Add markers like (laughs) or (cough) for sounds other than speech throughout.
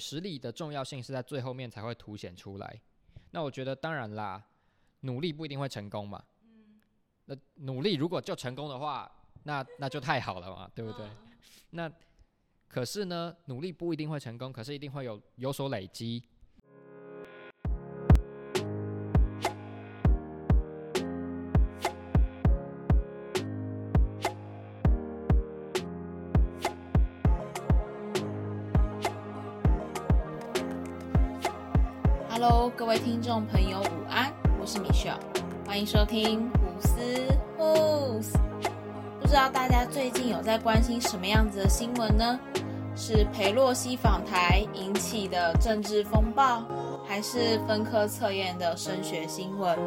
实力的重要性是在最后面才会凸显出来。那我觉得当然啦，努力不一定会成功嘛。那努力如果就成功的话，那那就太好了嘛，对不对？那可是呢，努力不一定会成功，可是一定会有有所累积。位听众朋友，午安，我是 Michelle，欢迎收听胡思胡思。不知道大家最近有在关心什么样子的新闻呢？是裴洛西访台引起的政治风暴，还是分科测验的升学新闻？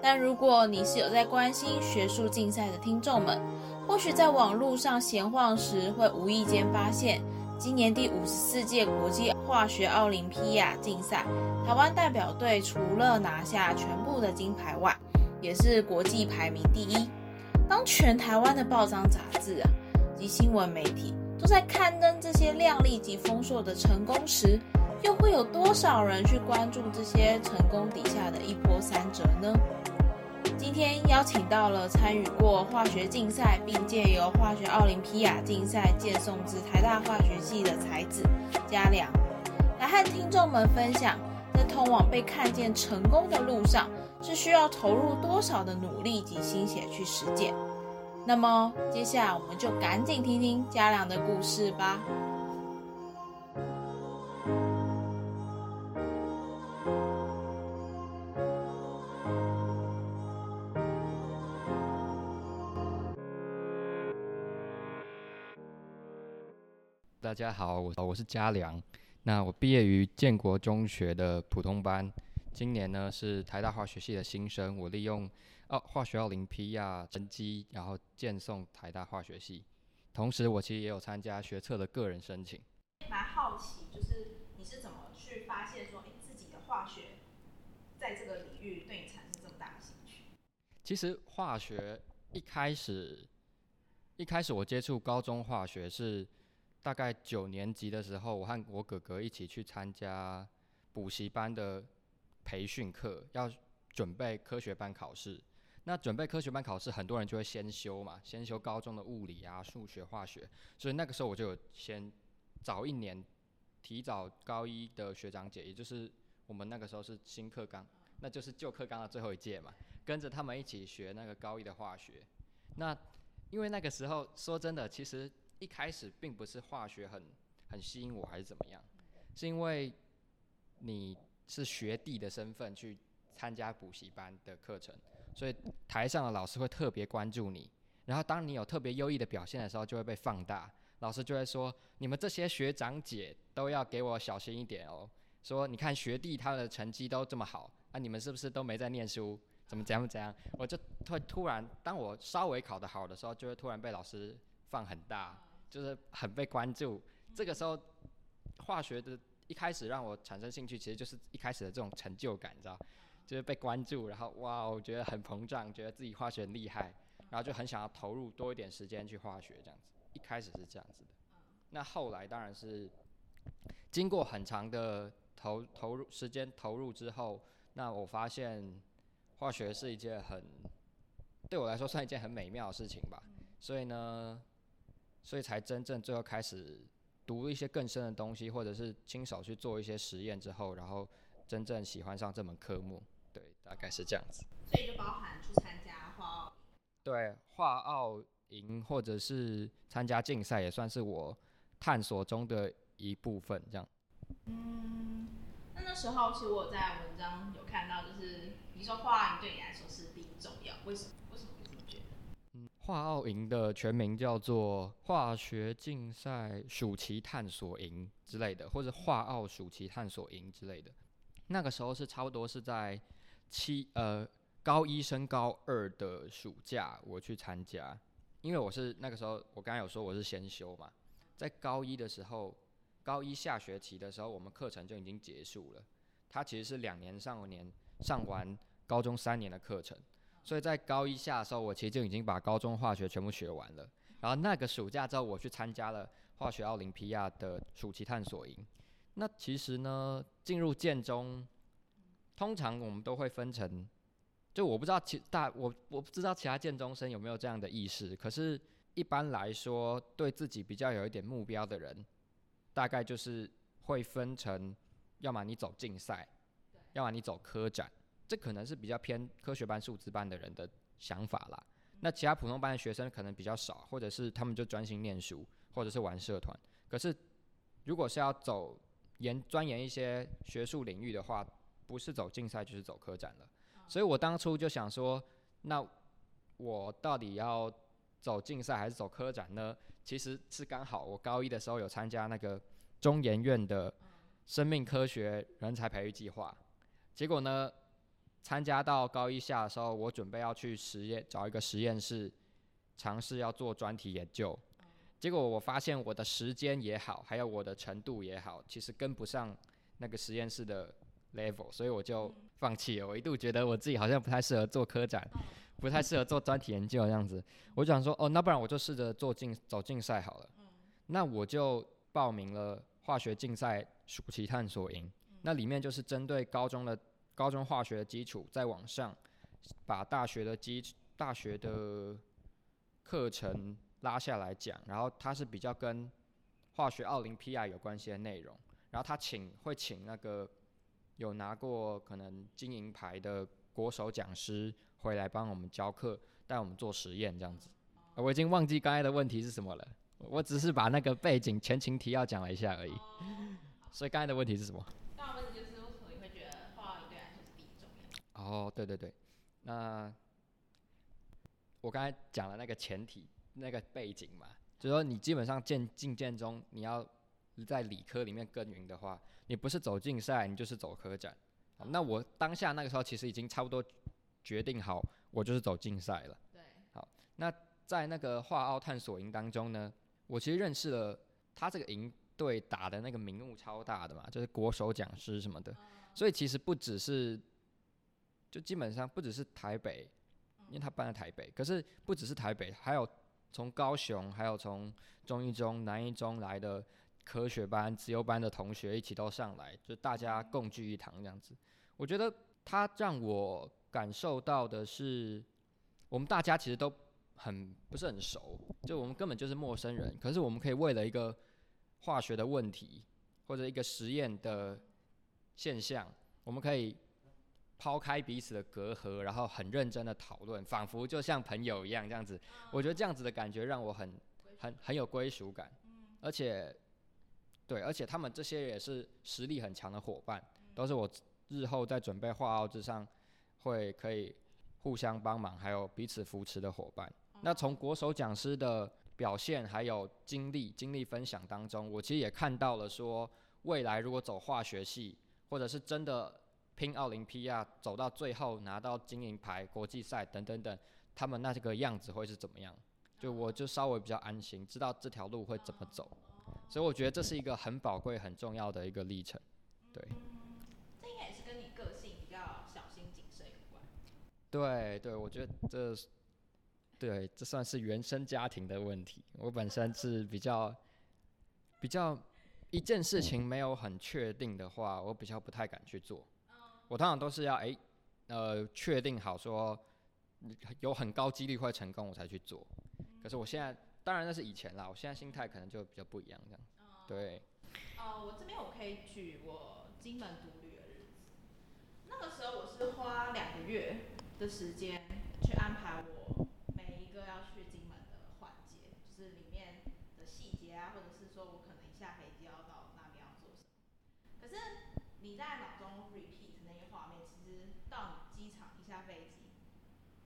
但如果你是有在关心学术竞赛的听众们，或许在网络上闲晃时，会无意间发现。今年第五十四届国际化学奥林匹亚竞赛，台湾代表队除了拿下全部的金牌外，也是国际排名第一。当全台湾的报章杂志啊及新闻媒体都在刊登这些亮丽及丰硕的成功时，又会有多少人去关注这些成功底下的一波三折呢？今天邀请到了参与过化学竞赛，并借由化学奥林匹亚竞赛荐送至台大化学系的才子嘉良，来和听众们分享，在通往被看见成功的路上，是需要投入多少的努力及心血去实践。那么，接下来我们就赶紧听听嘉良的故事吧。大家好，我我是嘉良。那我毕业于建国中学的普通班，今年呢是台大化学系的新生。我利用奥化学奥林匹亚成绩，然后荐送台大化学系。同时，我其实也有参加学测的个人申请。蛮好奇，就是你是怎么去发现说，哎，自己的化学在这个领域对你产生这么大的兴趣？其实化学一开始，一开始我接触高中化学是。大概九年级的时候，我和我哥哥一起去参加补习班的培训课，要准备科学班考试。那准备科学班考试，很多人就会先修嘛，先修高中的物理啊、数学、化学。所以那个时候我就有先早一年，提早高一的学长姐，也就是我们那个时候是新课纲，那就是旧课纲的最后一届嘛，跟着他们一起学那个高一的化学。那因为那个时候说真的，其实。一开始并不是化学很很吸引我，还是怎么样？是因为你是学弟的身份去参加补习班的课程，所以台上的老师会特别关注你。然后当你有特别优异的表现的时候，就会被放大，老师就会说：你们这些学长姐都要给我小心一点哦。说你看学弟他的成绩都这么好，啊，你们是不是都没在念书？怎么怎样怎样？我就会突然，当我稍微考得好的时候，就会突然被老师放很大。就是很被关注，这个时候化学的一开始让我产生兴趣，其实就是一开始的这种成就感，你知道，就是被关注，然后哇，我觉得很膨胀，觉得自己化学很厉害，然后就很想要投入多一点时间去化学这样子。一开始是这样子的，那后来当然是经过很长的投投入时间投入之后，那我发现化学是一件很对我来说算一件很美妙的事情吧，所以呢。所以才真正最后开始读一些更深的东西，或者是亲手去做一些实验之后，然后真正喜欢上这门科目。对，大概是这样子。所以就包含去参加画奥。对，画奥营或者是参加竞赛，也算是我探索中的一部分。这样。嗯，那那时候其实我在文章有看到，就是你说画奥对你来说是第一重要，为什么？化奥营的全名叫做化学竞赛暑期探索营之类的，或者化奥暑期探索营之类的。那个时候是差不多是在七呃高一升高二的暑假，我去参加。因为我是那个时候，我刚刚有说我是先修嘛，在高一的时候，高一下学期的时候，我们课程就已经结束了。它其实是两年上年上完高中三年的课程。所以在高一下的时候，我其实就已经把高中化学全部学完了。然后那个暑假之后，我去参加了化学奥林匹亚的暑期探索营。那其实呢，进入建中，通常我们都会分成，就我不知道其大我我不知道其他建中生有没有这样的意识，可是一般来说，对自己比较有一点目标的人，大概就是会分成，要么你走竞赛，要么你走科展，这可能是比较偏科学班、数字班的人的想法啦。那其他普通班的学生可能比较少，或者是他们就专心念书，或者是玩社团。可是如果是要走研钻研一些学术领域的话，不是走竞赛就是走科展了。所以我当初就想说，那我到底要走竞赛还是走科展呢？其实是刚好我高一的时候有参加那个中研院的生命科学人才培育计划，结果呢，参加到高一下的时候，我准备要去实验找一个实验室，尝试要做专题研究。结果我发现我的时间也好，还有我的程度也好，其实跟不上那个实验室的 level，所以我就放弃了。我一度觉得我自己好像不太适合做科展，不太适合做专题研究这样子。我就想说，哦，那不然我就试着做竞走竞赛好了。那我就报名了化学竞赛暑期探索营。那里面就是针对高中的高中化学的基础，在往上把大学的基大学的课程。拉下来讲，然后他是比较跟化学奥林匹亚有关系的内容，然后他请会请那个有拿过可能金银牌的国手讲师回来帮我们教课，带我们做实验这样子。我已经忘记刚才的问题是什么了，我只是把那个背景前情提要讲了一下而已。所以刚才的问题是？什么你会觉得化奥对来说是第一重要？哦，对对对，那我刚才讲了那个前提。那个背景嘛，就说你基本上进进建中，你要在理科里面耕耘的话，你不是走竞赛，你就是走科展。那我当下那个时候其实已经差不多决定好，我就是走竞赛了。对。好，那在那个画奥探索营当中呢，我其实认识了他这个营队打的那个名目超大的嘛，就是国手讲师什么的。所以其实不只是，就基本上不只是台北，因为他搬在台北，可是不只是台北，还有。从高雄，还有从中一中、南一中来的科学班、自由班的同学一起都上来，就大家共聚一堂这样子。我觉得他让我感受到的是，我们大家其实都很不是很熟，就我们根本就是陌生人。可是我们可以为了一个化学的问题或者一个实验的现象，我们可以。抛开彼此的隔阂，然后很认真的讨论，仿佛就像朋友一样这样子。我觉得这样子的感觉让我很很很有归属感。而且，对，而且他们这些也是实力很强的伙伴，都是我日后在准备画奥之上会可以互相帮忙，还有彼此扶持的伙伴。那从国手讲师的表现还有经历经历分享当中，我其实也看到了说，未来如果走化学系，或者是真的。拼奥林匹亚走到最后拿到金银牌、国际赛等等等，他们那这个样子会是怎么样？就我就稍微比较安心，知道这条路会怎么走，所以我觉得这是一个很宝贵、很重要的一个历程。对。这应该也是跟你个性比较小心谨慎有关。对对，我觉得这，对，这算是原生家庭的问题。我本身是比较比较一件事情没有很确定的话，我比较不太敢去做。我通常都是要哎，呃，确定好说有很高几率会成功，我才去做。可是我现在，当然那是以前啦，我现在心态可能就比较不一样这样。对。哦，我这边我可以举我金门独旅的日子。那个时候我是花两个月的时间去安排我每一个要去金门的环节，就是里面的细节啊，或者是说我可能一下飞机要到那边要做什么。可是你在脑中 repeat。下飞机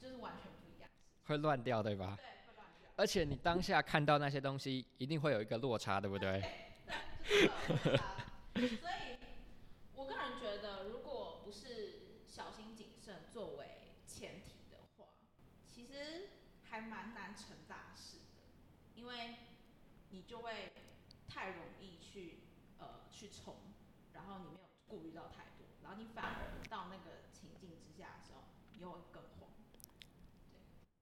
就是完全不一样，会乱掉对吧？对，会乱掉。而且你当下看到那些东西，一定会有一个落差，对不对？(laughs) 所以，我个人觉得，如果不是小心谨慎作为前提的话，其实还蛮难成大事的，因为你就会太容易去呃去冲，然后你没有顾虑到太多，然后你反而到那个情境之下的时候。又会更慌，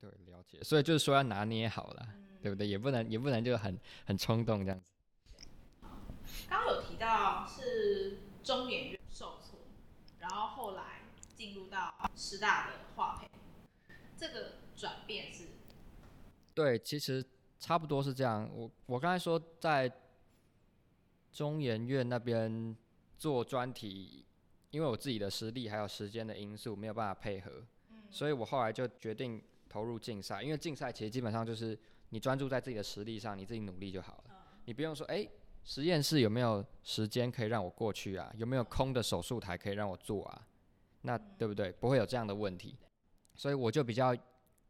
对，了解。所以就是说要拿捏好了，对不对？也不能也不能就很很冲动这样子。刚刚有提到到是中研院受挫，然后后来进入到师大的化培，这个转变是？对，其实差不多是这样。我我刚才说在中研院那边做专题，因为我自己的实力还有时间的因素没有办法配合，所以我后来就决定投入竞赛。因为竞赛其实基本上就是你专注在自己的实力上，你自己努力就好了。你不用说，哎，实验室有没有时间可以让我过去啊？有没有空的手术台可以让我做啊？那对不对？不会有这样的问题。所以我就比较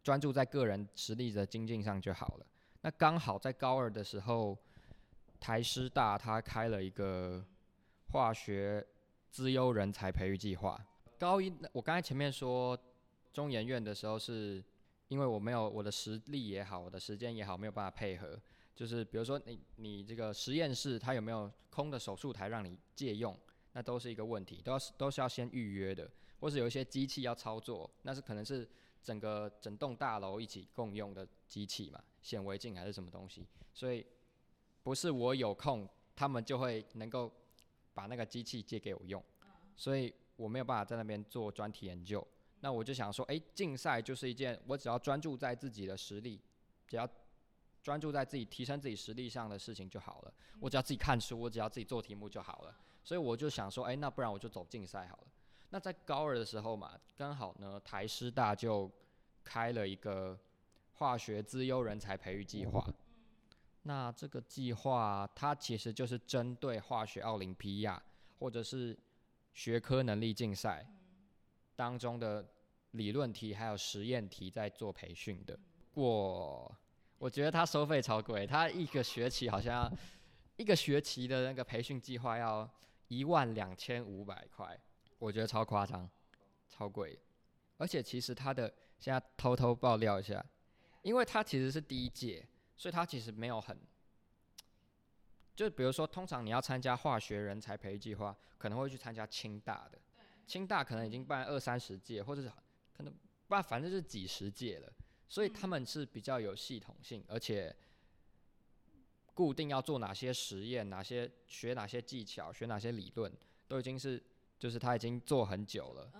专注在个人实力的精进上就好了。那刚好在高二的时候，台师大他开了一个化学资优人才培育计划。高一我刚才前面说中研院的时候，是因为我没有我的实力也好，我的时间也好，没有办法配合。就是比如说你你这个实验室它有没有空的手术台让你借用，那都是一个问题，都要都是要先预约的，或是有一些机器要操作，那是可能是整个整栋大楼一起共用的机器嘛，显微镜还是什么东西，所以不是我有空，他们就会能够把那个机器借给我用，所以我没有办法在那边做专题研究，那我就想说，哎，竞赛就是一件我只要专注在自己的实力，只要。专注在自己提升自己实力上的事情就好了。我只要自己看书，我只要自己做题目就好了。所以我就想说，哎，那不然我就走竞赛好了。那在高二的时候嘛，刚好呢，台师大就开了一个化学资优人才培育计划。那这个计划它其实就是针对化学奥林匹亚或者是学科能力竞赛当中的理论题还有实验题在做培训的。过我觉得他收费超贵，他一个学期好像一个学期的那个培训计划要一万两千五百块，我觉得超夸张，超贵。而且其实他的现在偷偷爆料一下，因为他其实是第一届，所以他其实没有很，就比如说通常你要参加化学人才培育计划，可能会去参加清大的，清大可能已经办二三十届，或者是可能办反正是几十届了。所以他们是比较有系统性，而且固定要做哪些实验、哪些学哪些技巧、学哪些理论，都已经是就是他已经做很久了。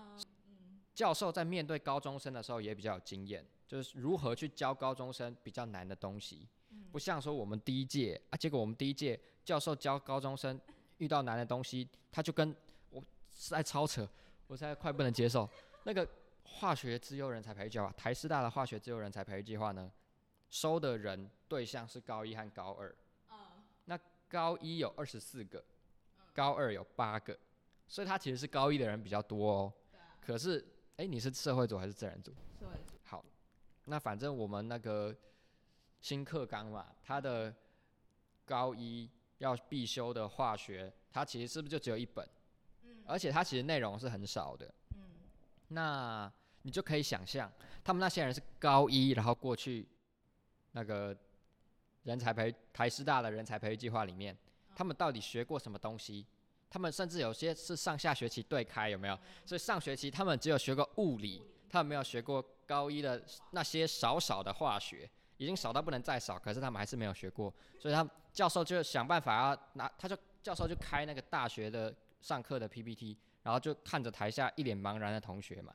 教授在面对高中生的时候也比较有经验，就是如何去教高中生比较难的东西。不像说我们第一届啊，结果我们第一届教授教高中生遇到难的东西，他就跟在超扯，我现在快不能接受那个。化学自由人才培育计划，台师大的化学自由人才培育计划呢，收的人对象是高一和高二。那高一有二十四个，高二有八个，所以他其实是高一的人比较多哦。可是，哎，你是社会组还是自然组？社会组。好，那反正我们那个新课纲嘛，它的高一要必修的化学，它其实是不是就只有一本？嗯。而且它其实内容是很少的。那你就可以想象，他们那些人是高一，然后过去那个人才培台师大的人才培育计划里面，他们到底学过什么东西？他们甚至有些是上下学期对开，有没有？所以上学期他们只有学过物理，他们没有学过高一的那些少少的化学，已经少到不能再少，可是他们还是没有学过，所以他教授就想办法要拿，他就教授就开那个大学的上课的 PPT。然后就看着台下一脸茫然的同学嘛，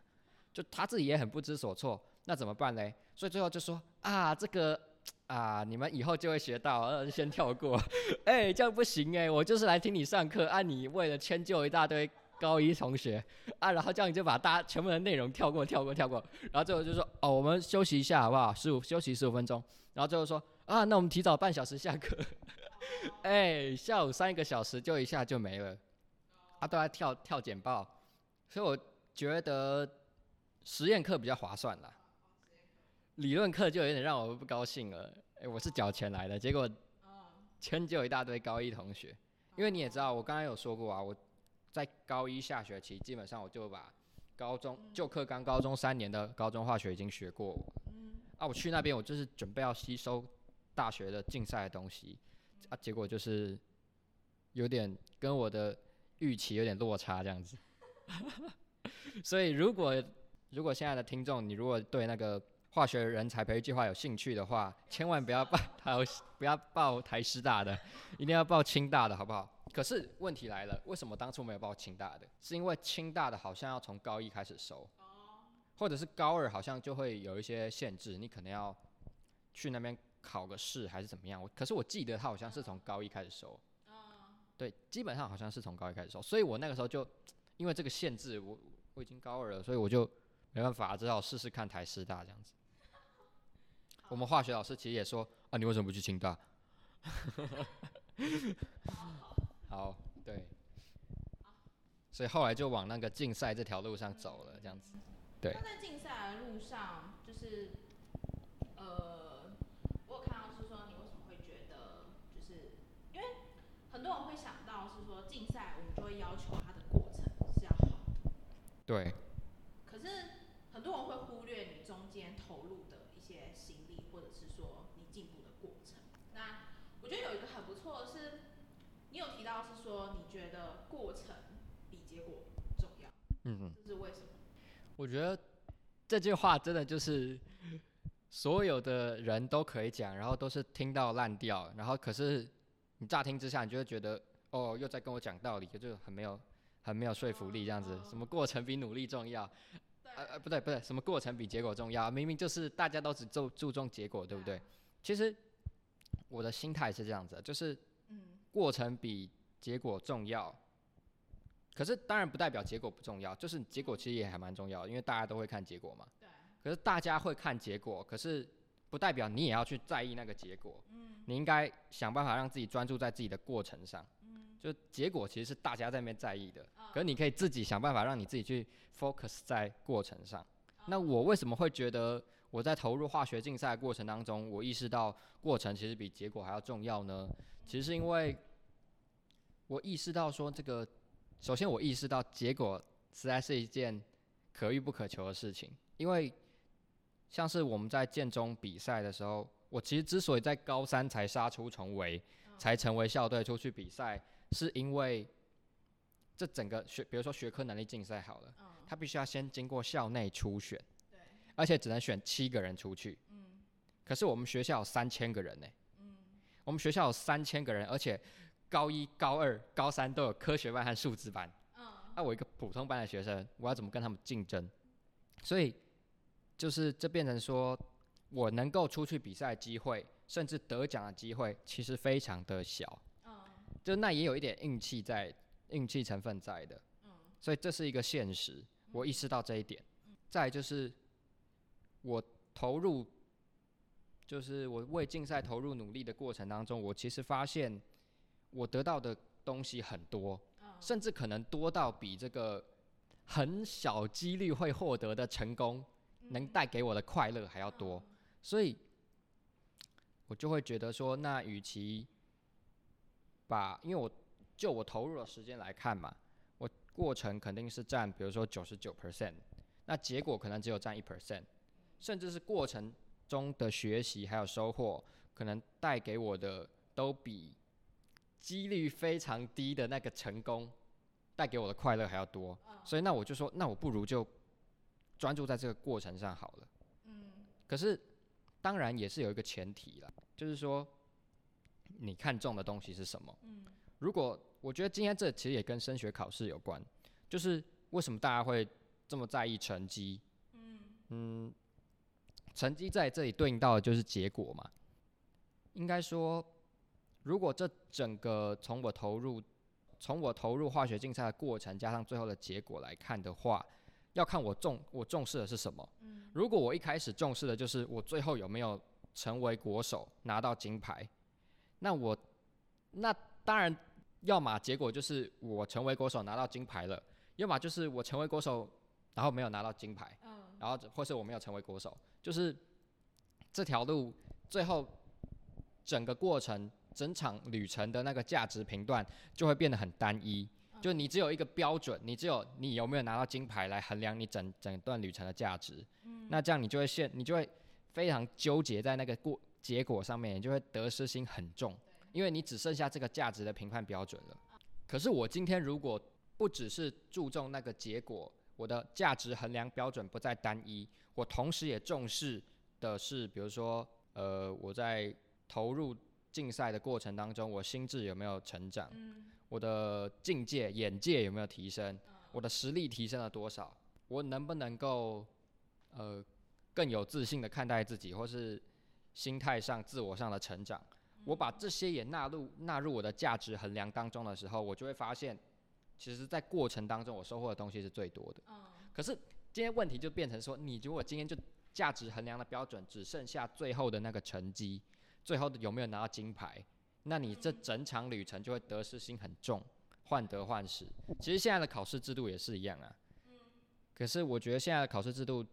就他自己也很不知所措，那怎么办嘞？所以最后就说啊，这个啊，你们以后就会学到，呃，先跳过。(laughs) 哎，这样不行哎，我就是来听你上课，啊，你为了迁就一大堆高一同学啊，然后这样你就把大家全部的内容跳过，跳过，跳过，然后最后就说哦，我们休息一下好不好？十五休息十五分钟，然后最后说啊，那我们提早半小时下课。(laughs) 哎，下午三个小时就一下就没了。他都在跳跳简报，所以我觉得实验课比较划算啦。理论课就有点让我不高兴了。哎，我是缴钱来的，结果迁就有一大堆高一同学。因为你也知道，我刚刚有说过啊，我在高一下学期基本上我就把高中旧课纲高中三年的高中化学已经学过。啊，我去那边我就是准备要吸收大学的竞赛的东西，啊，结果就是有点跟我的。预期有点落差，这样子。(laughs) 所以，如果如果现在的听众，你如果对那个化学人才培育计划有兴趣的话，千万不要报台，(laughs) 不要报台师大的，一定要报清大的，好不好？可是问题来了，为什么当初没有报清大的？是因为清大的好像要从高一开始收，或者是高二好像就会有一些限制，你可能要去那边考个试还是怎么样。我可是我记得他好像是从高一开始收，对，基本上好像是从高一开始收，所以我那个时候就因为这个限制，我我已经高二了，所以我就没办法，只好试试看台师大这样子。我们化学老师其实也说啊，你为什么不去清大？(laughs) 好，对，所以后来就往那个竞赛这条路上走了，这样子。对。那在竞赛的路上，就是呃，我有看到是说，你为什么会觉得，就是因为很多人会想到是说，竞赛我们就会要求它的过程是要好的。对。可是很多人会忽略你中间投入的一些心力，或者是说你进步的过程。那我觉得有一个很不错的是。你有提到是说你觉得过程比结果重要，嗯嗯，这是为什么？我觉得这句话真的就是所有的人都可以讲，然后都是听到烂掉，然后可是你乍听之下，你就会觉得哦，又在跟我讲道理，就很没有很没有说服力这样子。什么过程比努力重要？呃呃，不对不对，什么过程比结果重要？明明就是大家都只注注重结果，对不对？其实我的心态是这样子，就是。过程比结果重要，可是当然不代表结果不重要，就是结果其实也还蛮重要，因为大家都会看结果嘛。对。可是大家会看结果，可是不代表你也要去在意那个结果。嗯。你应该想办法让自己专注在自己的过程上。嗯。就结果其实是大家在那边在意的，可是你可以自己想办法让你自己去 focus 在过程上。那我为什么会觉得我在投入化学竞赛过程当中，我意识到过程其实比结果还要重要呢？其实是因为，我意识到说这个，首先我意识到结果实在是一件可遇不可求的事情。因为像是我们在建中比赛的时候，我其实之所以在高三才杀出重围，才成为校队出去比赛，是因为这整个学，比如说学科能力竞赛好了，他必须要先经过校内初选，而且只能选七个人出去，可是我们学校有三千个人呢。我们学校有三千个人，而且高一、高二、高三都有科学班和数字班。嗯。那我一个普通班的学生，我要怎么跟他们竞争？所以，就是这变成说，我能够出去比赛机会，甚至得奖的机会，其实非常的小。嗯。就那也有一点运气在，运气成分在的。嗯。所以这是一个现实，我意识到这一点。再就是，我投入。就是我为竞赛投入努力的过程当中，我其实发现我得到的东西很多，甚至可能多到比这个很小几率会获得的成功能带给我的快乐还要多，所以，我就会觉得说，那与其把，因为我就我投入的时间来看嘛，我过程肯定是占，比如说九十九 percent，那结果可能只有占一 percent，甚至是过程。中的学习还有收获，可能带给我的都比几率非常低的那个成功带给我的快乐还要多。所以那我就说，那我不如就专注在这个过程上好了。嗯。可是当然也是有一个前提了，就是说你看中的东西是什么？嗯。如果我觉得今天这其实也跟升学考试有关，就是为什么大家会这么在意成绩？嗯。嗯。成绩在这里对应到的就是结果嘛？应该说，如果这整个从我投入，从我投入化学竞赛的过程加上最后的结果来看的话，要看我重我重视的是什么。如果我一开始重视的就是我最后有没有成为国手拿到金牌，那我那当然，要么结果就是我成为国手拿到金牌了，要么就是我成为国手然后没有拿到金牌。然后或是我没有成为国手。就是这条路最后整个过程、整场旅程的那个价值评断就会变得很单一，就你只有一个标准，你只有你有没有拿到金牌来衡量你整整段旅程的价值。那这样你就会陷，你就会非常纠结在那个过结果上面，你就会得失心很重，因为你只剩下这个价值的评判标准了。可是我今天如果不只是注重那个结果，我的价值衡量标准不再单一。我同时也重视的是，比如说，呃，我在投入竞赛的过程当中，我心智有没有成长？我的境界、眼界有没有提升，我的实力提升了多少，我能不能够呃更有自信的看待自己，或是心态上、自我上的成长。我把这些也纳入纳入我的价值衡量当中的时候，我就会发现，其实，在过程当中我收获的东西是最多的。可是今天问题就变成说，你如果今天就价值衡量的标准只剩下最后的那个成绩，最后有没有拿到金牌，那你这整场旅程就会得失心很重，患得患失。其实现在的考试制度也是一样啊。可是我觉得现在的考试制度，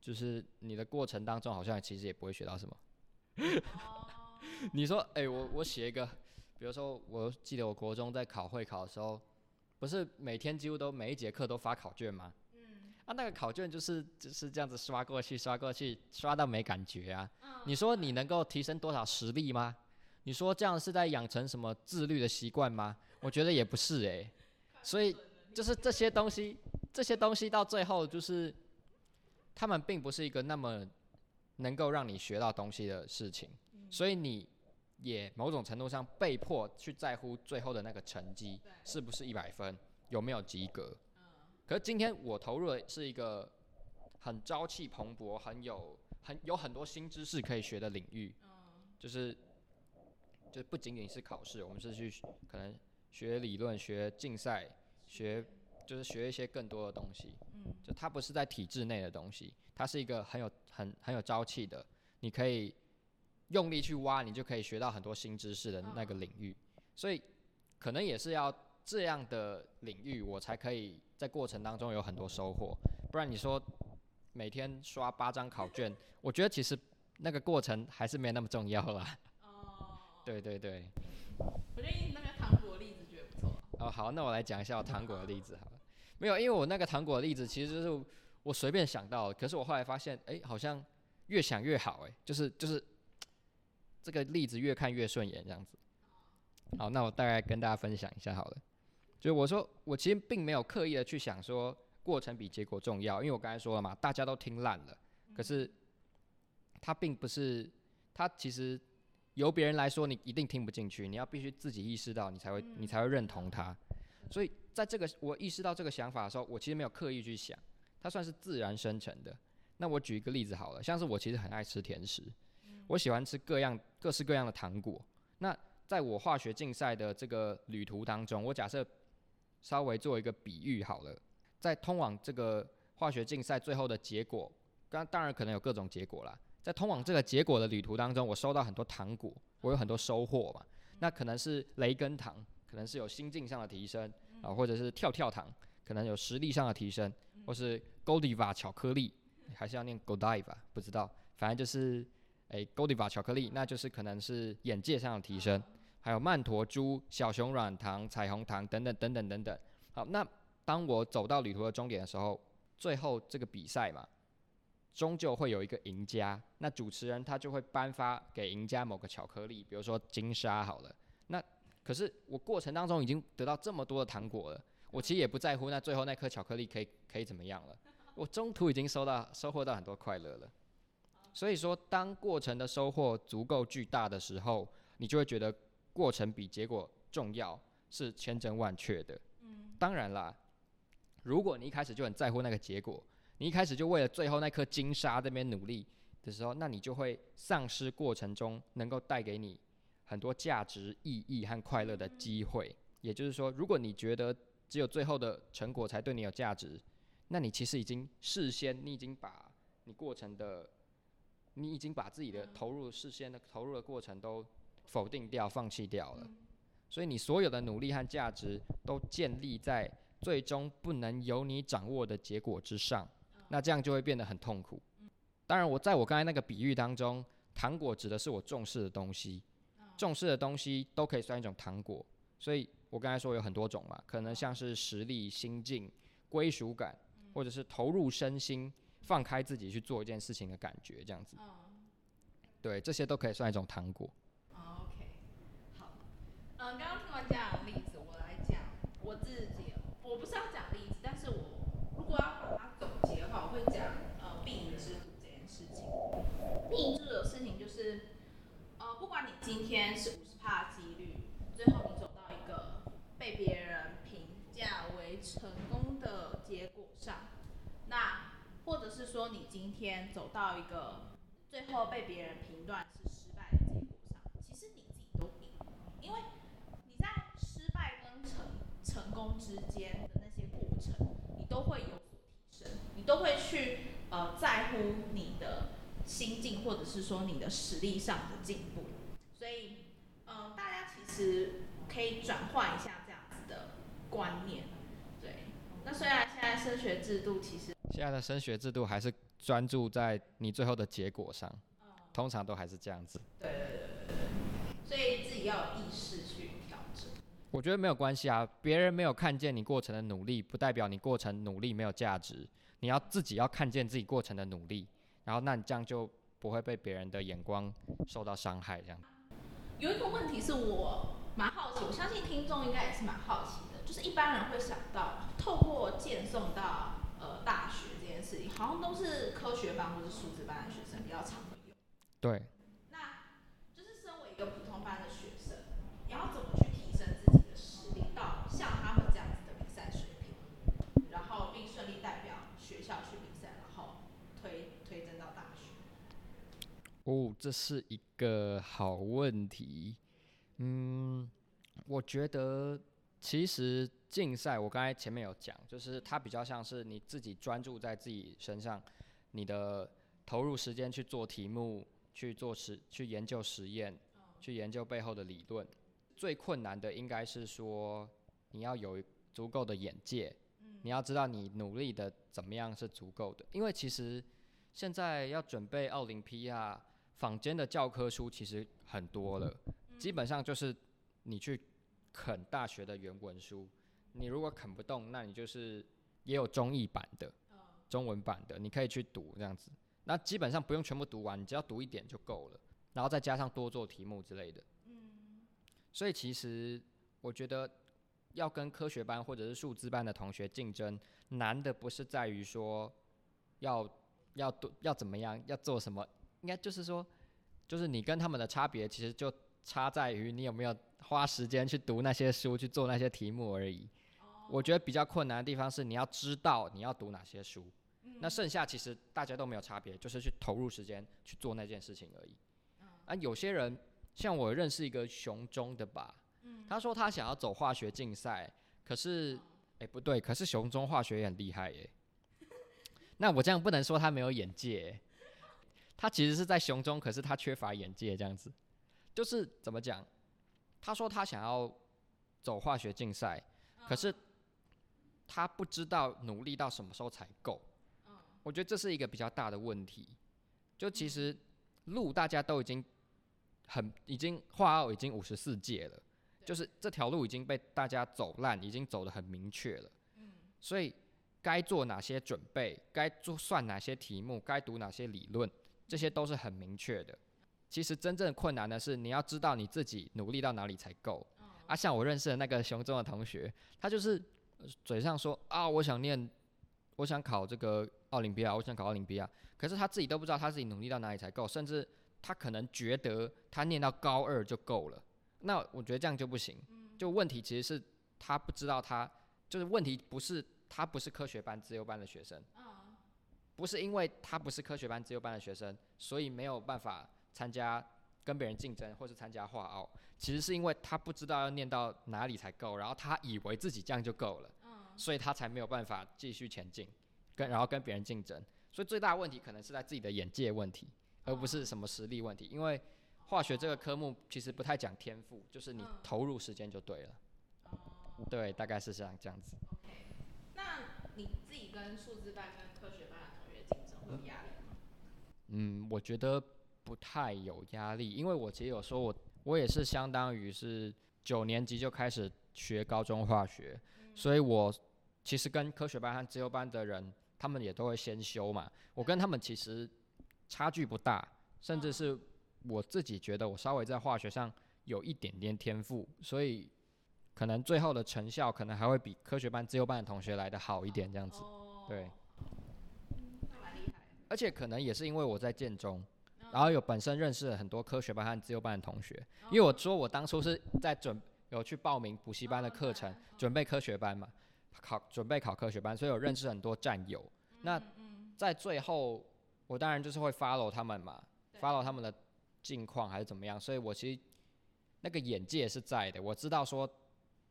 就是你的过程当中好像其实也不会学到什么。你说，哎，我我写一个，比如说，我记得我国中在考会考的时候，不是每天几乎都每一节课都发考卷吗？嗯。啊，那个考卷就是就是这样子刷过去，刷过去，刷到没感觉啊。你说你能够提升多少实力吗？你说这样是在养成什么自律的习惯吗？我觉得也不是哎。所以就是这些东西，这些东西到最后就是，他们并不是一个那么能够让你学到东西的事情。所以你也某种程度上被迫去在乎最后的那个成绩是不是一百分，有没有及格。可是今天我投入的是一个很朝气蓬勃、很有很有很多新知识可以学的领域。就是就不仅仅是考试，我们是去可能学理论、学竞赛、学就是学一些更多的东西。就它不是在体制内的东西，它是一个很有很很有朝气的，你可以。用力去挖，你就可以学到很多新知识的那个领域，所以可能也是要这样的领域，我才可以在过程当中有很多收获。不然你说每天刷八张考卷，我觉得其实那个过程还是没那么重要啦。哦，(laughs) 对对对。我觉得你那个糖果例子觉得不错。哦，好，那我来讲一下我糖果的例子好了。没有，因为我那个糖果的例子其实就是我随便想到，可是我后来发现，哎，好像越想越好，哎，就是就是。这个例子越看越顺眼，这样子。好，那我大概跟大家分享一下好了。就我说，我其实并没有刻意的去想说过程比结果重要，因为我刚才说了嘛，大家都听烂了。可是，它并不是，它其实由别人来说你一定听不进去，你要必须自己意识到，你才会你才会认同它。所以在这个我意识到这个想法的时候，我其实没有刻意去想，它算是自然生成的。那我举一个例子好了，像是我其实很爱吃甜食。我喜欢吃各样各式各样的糖果。那在我化学竞赛的这个旅途当中，我假设稍微做一个比喻好了，在通往这个化学竞赛最后的结果，当当然可能有各种结果啦。在通往这个结果的旅途当中，我收到很多糖果，我有很多收获嘛。那可能是雷根糖，可能是有心境上的提升啊，或者是跳跳糖，可能有实力上的提升，或是 Godiva 巧克力，还是要念 Godiva，不知道，反正就是。诶 g o d i v a 巧克力，那就是可能是眼界上的提升，还有曼陀珠、小熊软糖、彩虹糖等等等等等等。好，那当我走到旅途的终点的时候，最后这个比赛嘛，终究会有一个赢家。那主持人他就会颁发给赢家某个巧克力，比如说金沙好了。那可是我过程当中已经得到这么多的糖果了，我其实也不在乎那最后那颗巧克力可以可以怎么样了。我中途已经收到收获到很多快乐了。所以说，当过程的收获足够巨大的时候，你就会觉得过程比结果重要，是千真万确的。嗯，当然啦，如果你一开始就很在乎那个结果，你一开始就为了最后那颗金沙这边努力的时候，那你就会丧失过程中能够带给你很多价值、意义和快乐的机会。也就是说，如果你觉得只有最后的成果才对你有价值，那你其实已经事先你已经把你过程的你已经把自己的投入事先的投入的过程都否定掉、放弃掉了，所以你所有的努力和价值都建立在最终不能由你掌握的结果之上，那这样就会变得很痛苦。当然，我在我刚才那个比喻当中，糖果指的是我重视的东西，重视的东西都可以算一种糖果。所以我刚才说有很多种嘛，可能像是实力、心境、归属感，或者是投入身心。放开自己去做一件事情的感觉，这样子，对，这些都可以算一种糖果。OK，好，嗯，刚刚听完这样的例子，我来讲我自己，我不是要讲今天是五十帕的几率，最后你走到一个被别人评价为成功的结果上，那或者是说你今天走到一个最后被别人评断是失败的结果上，其实你自己都赢，因为你在失败跟成成功之间的那些过程，你都会有所提升，你都会去呃在乎你的。心境，或者是说你的实力上的进步。所以呃大家其实可以转换一下这样子的观念，对。那虽然现在升学制度其实现在的升学制度还是专注在你最后的结果上，通常都还是这样子。对对对对对，所以自己要有意识去调整。我觉得没有关系啊，别人没有看见你过程的努力，不代表你过程努力没有价值。你要自己要看见自己过程的努力，然后那你这样就不会被别人的眼光受到伤害。这样。有一个问题是我蛮好奇，我相信听众应该也是蛮好奇的，就是一般人会想到透过荐送到呃大学这件事情，好像都是科学班或者数字班的学生比较常会用。对。那就是身为一个普通班的学生，你要怎么去提升自己的实力，到像他们这样子的比赛水平，然后并顺利代表学校去比赛，然后推推甄到大学？哦，这是一个好问题。嗯，我觉得其实竞赛，我刚才前面有讲，就是它比较像是你自己专注在自己身上，你的投入时间去做题目，去做实，去研究实验，去研究背后的理论。最困难的应该是说，你要有足够的眼界，你要知道你努力的怎么样是足够的。因为其实现在要准备奥林匹亚，坊间的教科书其实很多了。基本上就是你去啃大学的原文书，你如果啃不动，那你就是也有中译版的，中文版的，你可以去读这样子。那基本上不用全部读完，你只要读一点就够了，然后再加上多做题目之类的。嗯。所以其实我觉得要跟科学班或者是数字班的同学竞争，难的不是在于说要要读要怎么样要做什么，应该就是说，就是你跟他们的差别其实就。差在于你有没有花时间去读那些书，去做那些题目而已。我觉得比较困难的地方是你要知道你要读哪些书，那剩下其实大家都没有差别，就是去投入时间去做那件事情而已。啊，有些人像我认识一个雄中的吧，他说他想要走化学竞赛，可是哎不对，可是雄中化学也很厉害耶。那我这样不能说他没有眼界，他其实是在雄中，可是他缺乏眼界这样子。就是怎么讲？他说他想要走化学竞赛，可是他不知道努力到什么时候才够。我觉得这是一个比较大的问题。就其实路大家都已经很已经画奥已经五十四届了，就是这条路已经被大家走烂，已经走得很明确了。所以该做哪些准备，该做算哪些题目，该读哪些理论，这些都是很明确的。其实真正困难的是，你要知道你自己努力到哪里才够。啊，像我认识的那个雄中的同学，他就是嘴上说啊，我想念，我想考这个奥林匹亚，我想考奥林匹亚，可是他自己都不知道他自己努力到哪里才够，甚至他可能觉得他念到高二就够了。那我觉得这样就不行。就问题其实是他不知道他，就是问题不是他不是科学班自由班的学生，不是因为他不是科学班自由班的学生，所以没有办法。参加跟别人竞争，或是参加画奥，其实是因为他不知道要念到哪里才够，然后他以为自己这样就够了，所以他才没有办法继续前进，跟然后跟别人竞争。所以最大的问题可能是在自己的眼界问题，而不是什么实力问题。因为化学这个科目其实不太讲天赋，就是你投入时间就对了。对，大概是这样这样子。那你自己跟数字班跟科学班的同学竞争会有压力吗？嗯，我觉得。不太有压力，因为我其实有说，我我也是相当于是九年级就开始学高中化学，所以我其实跟科学班和自由班的人，他们也都会先修嘛。我跟他们其实差距不大，甚至是我自己觉得我稍微在化学上有一点点天赋，所以可能最后的成效可能还会比科学班自由班的同学来的好一点，这样子。对。而且可能也是因为我在建中。然后有本身认识了很多科学班和自由班的同学，因为我说我当初是在准有去报名补习班的课程，准备科学班嘛，考准备考科学班，所以我认识很多战友。那在最后，我当然就是会 follow 他们嘛，follow 他们的近况还是怎么样，所以我其实那个眼界是在的，我知道说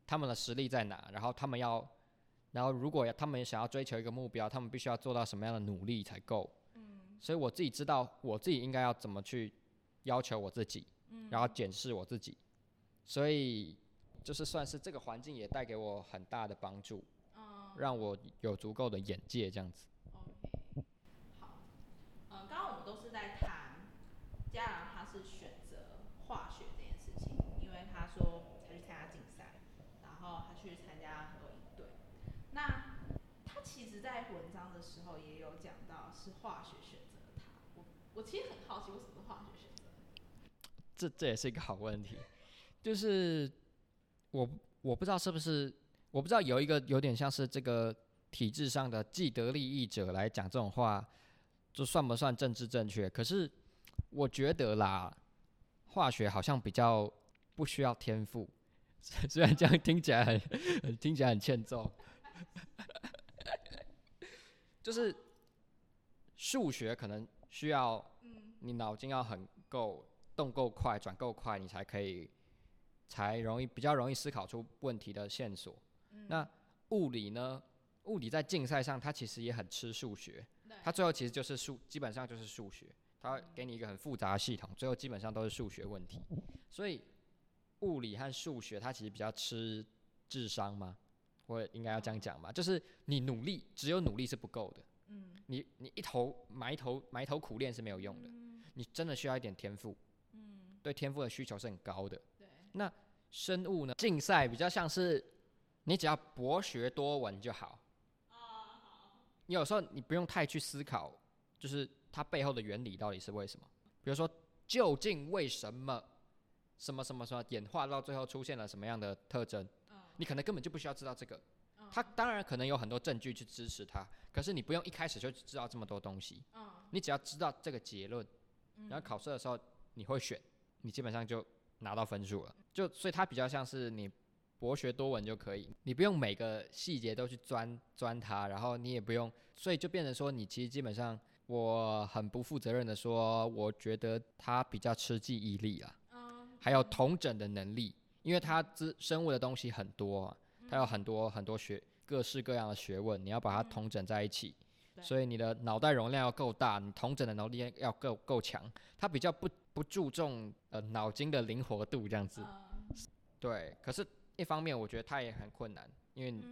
他们的实力在哪，然后他们要，然后如果要他们想要追求一个目标，他们必须要做到什么样的努力才够。所以我自己知道我自己应该要怎么去要求我自己，然后检视我自己，所以就是算是这个环境也带给我很大的帮助，让我有足够的眼界这样子。OK，好，呃，刚刚我们都是在谈家长他是选择化学这件事情，因为他说他去参加竞赛，然后他去参加很多营队。那他其实，在文章的时候也有讲到是化学选。我其实很好奇，为什么化学选择？这这也是一个好问题，就是我我不知道是不是，我不知道有一个有点像是这个体制上的既得利益者来讲这种话，就算不算政治正确？可是我觉得啦，化学好像比较不需要天赋，(laughs) 虽然这样听起来很 (laughs) 听起来很欠揍，(laughs) 就是数学可能需要你脑筋要很够动够快，转够快，你才可以，才容易比较容易思考出问题的线索。那物理呢？物理在竞赛上，它其实也很吃数学，它最后其实就是数，基本上就是数学，它会给你一个很复杂的系统，最后基本上都是数学问题。所以物理和数学它其实比较吃智商吗？我应该要这样讲吧，就是你努力，只有努力是不够的。嗯你你一头埋头埋头苦练是没有用的，你真的需要一点天赋。嗯，对天赋的需求是很高的。对，那生物呢？竞赛比较像是你只要博学多闻就好。你有时候你不用太去思考，就是它背后的原理到底是为什么。比如说，究竟为什么什么什么什么演化到最后出现了什么样的特征？你可能根本就不需要知道这个。它当然可能有很多证据去支持他，可是你不用一开始就知道这么多东西。你只要知道这个结论，然后考试的时候你会选，你基本上就拿到分数了。就所以它比较像是你博学多闻就可以，你不用每个细节都去钻钻它，然后你也不用，所以就变成说你其实基本上我很不负责任的说，我觉得他比较吃记忆力啊，还有同整的能力，因为它资生物的东西很多、啊，它有很多很多学各式各样的学问，你要把它统整在一起。对所以你的脑袋容量要够大，你统整的能力要够够强。它比较不不注重呃脑筋的灵活度这样子。对，可是一方面我觉得它也很困难，因为你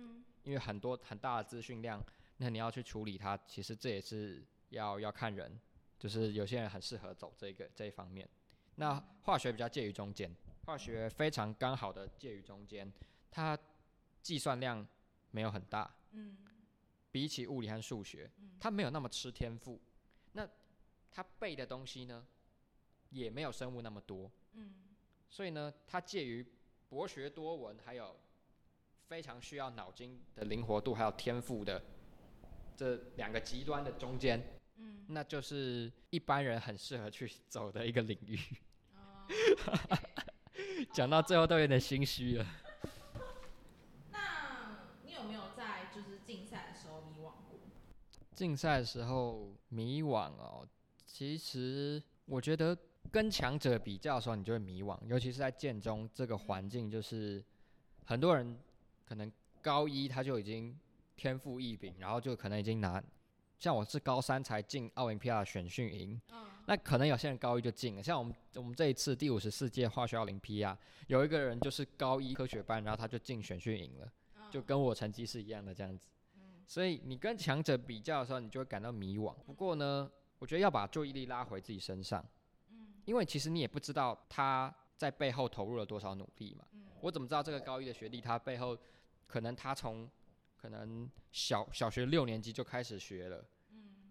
因为很多很大的资讯量，那你要去处理它，其实这也是要要看人，就是有些人很适合走这个这一方面。那化学比较介于中间，化学非常刚好的介于中间，它计算量没有很大，嗯比起物理和数学，他没有那么吃天赋。那他背的东西呢，也没有生物那么多。嗯所以呢，他介于博学多闻，还有非常需要脑筋的灵活度，还有天赋的这两个极端的中间，嗯，那就是一般人很适合去走的一个领域。哦 (laughs) (laughs) 讲到最后都有点心虚了。那你有没有在就是竞赛的时候迷惘过？竞赛的时候迷惘哦，其实我觉得跟强者比较的时候，你就会迷惘，尤其是在建中这个环境，就是很多人可能高一他就已经天赋异禀，然后就可能已经拿，像我是高三才进奥林匹亚选训营，那可能有些人高一就进了，像我们我们这一次第五十四届化学奥林匹亚，有一个人就是高一科学班，然后他就进选训营了，就跟我成绩是一样的这样子。所以你跟强者比较的时候，你就会感到迷惘。不过呢，我觉得要把注意力拉回自己身上，因为其实你也不知道他在背后投入了多少努力嘛。我怎么知道这个高一的学弟他背后可能他从可能小小学六年级就开始学了，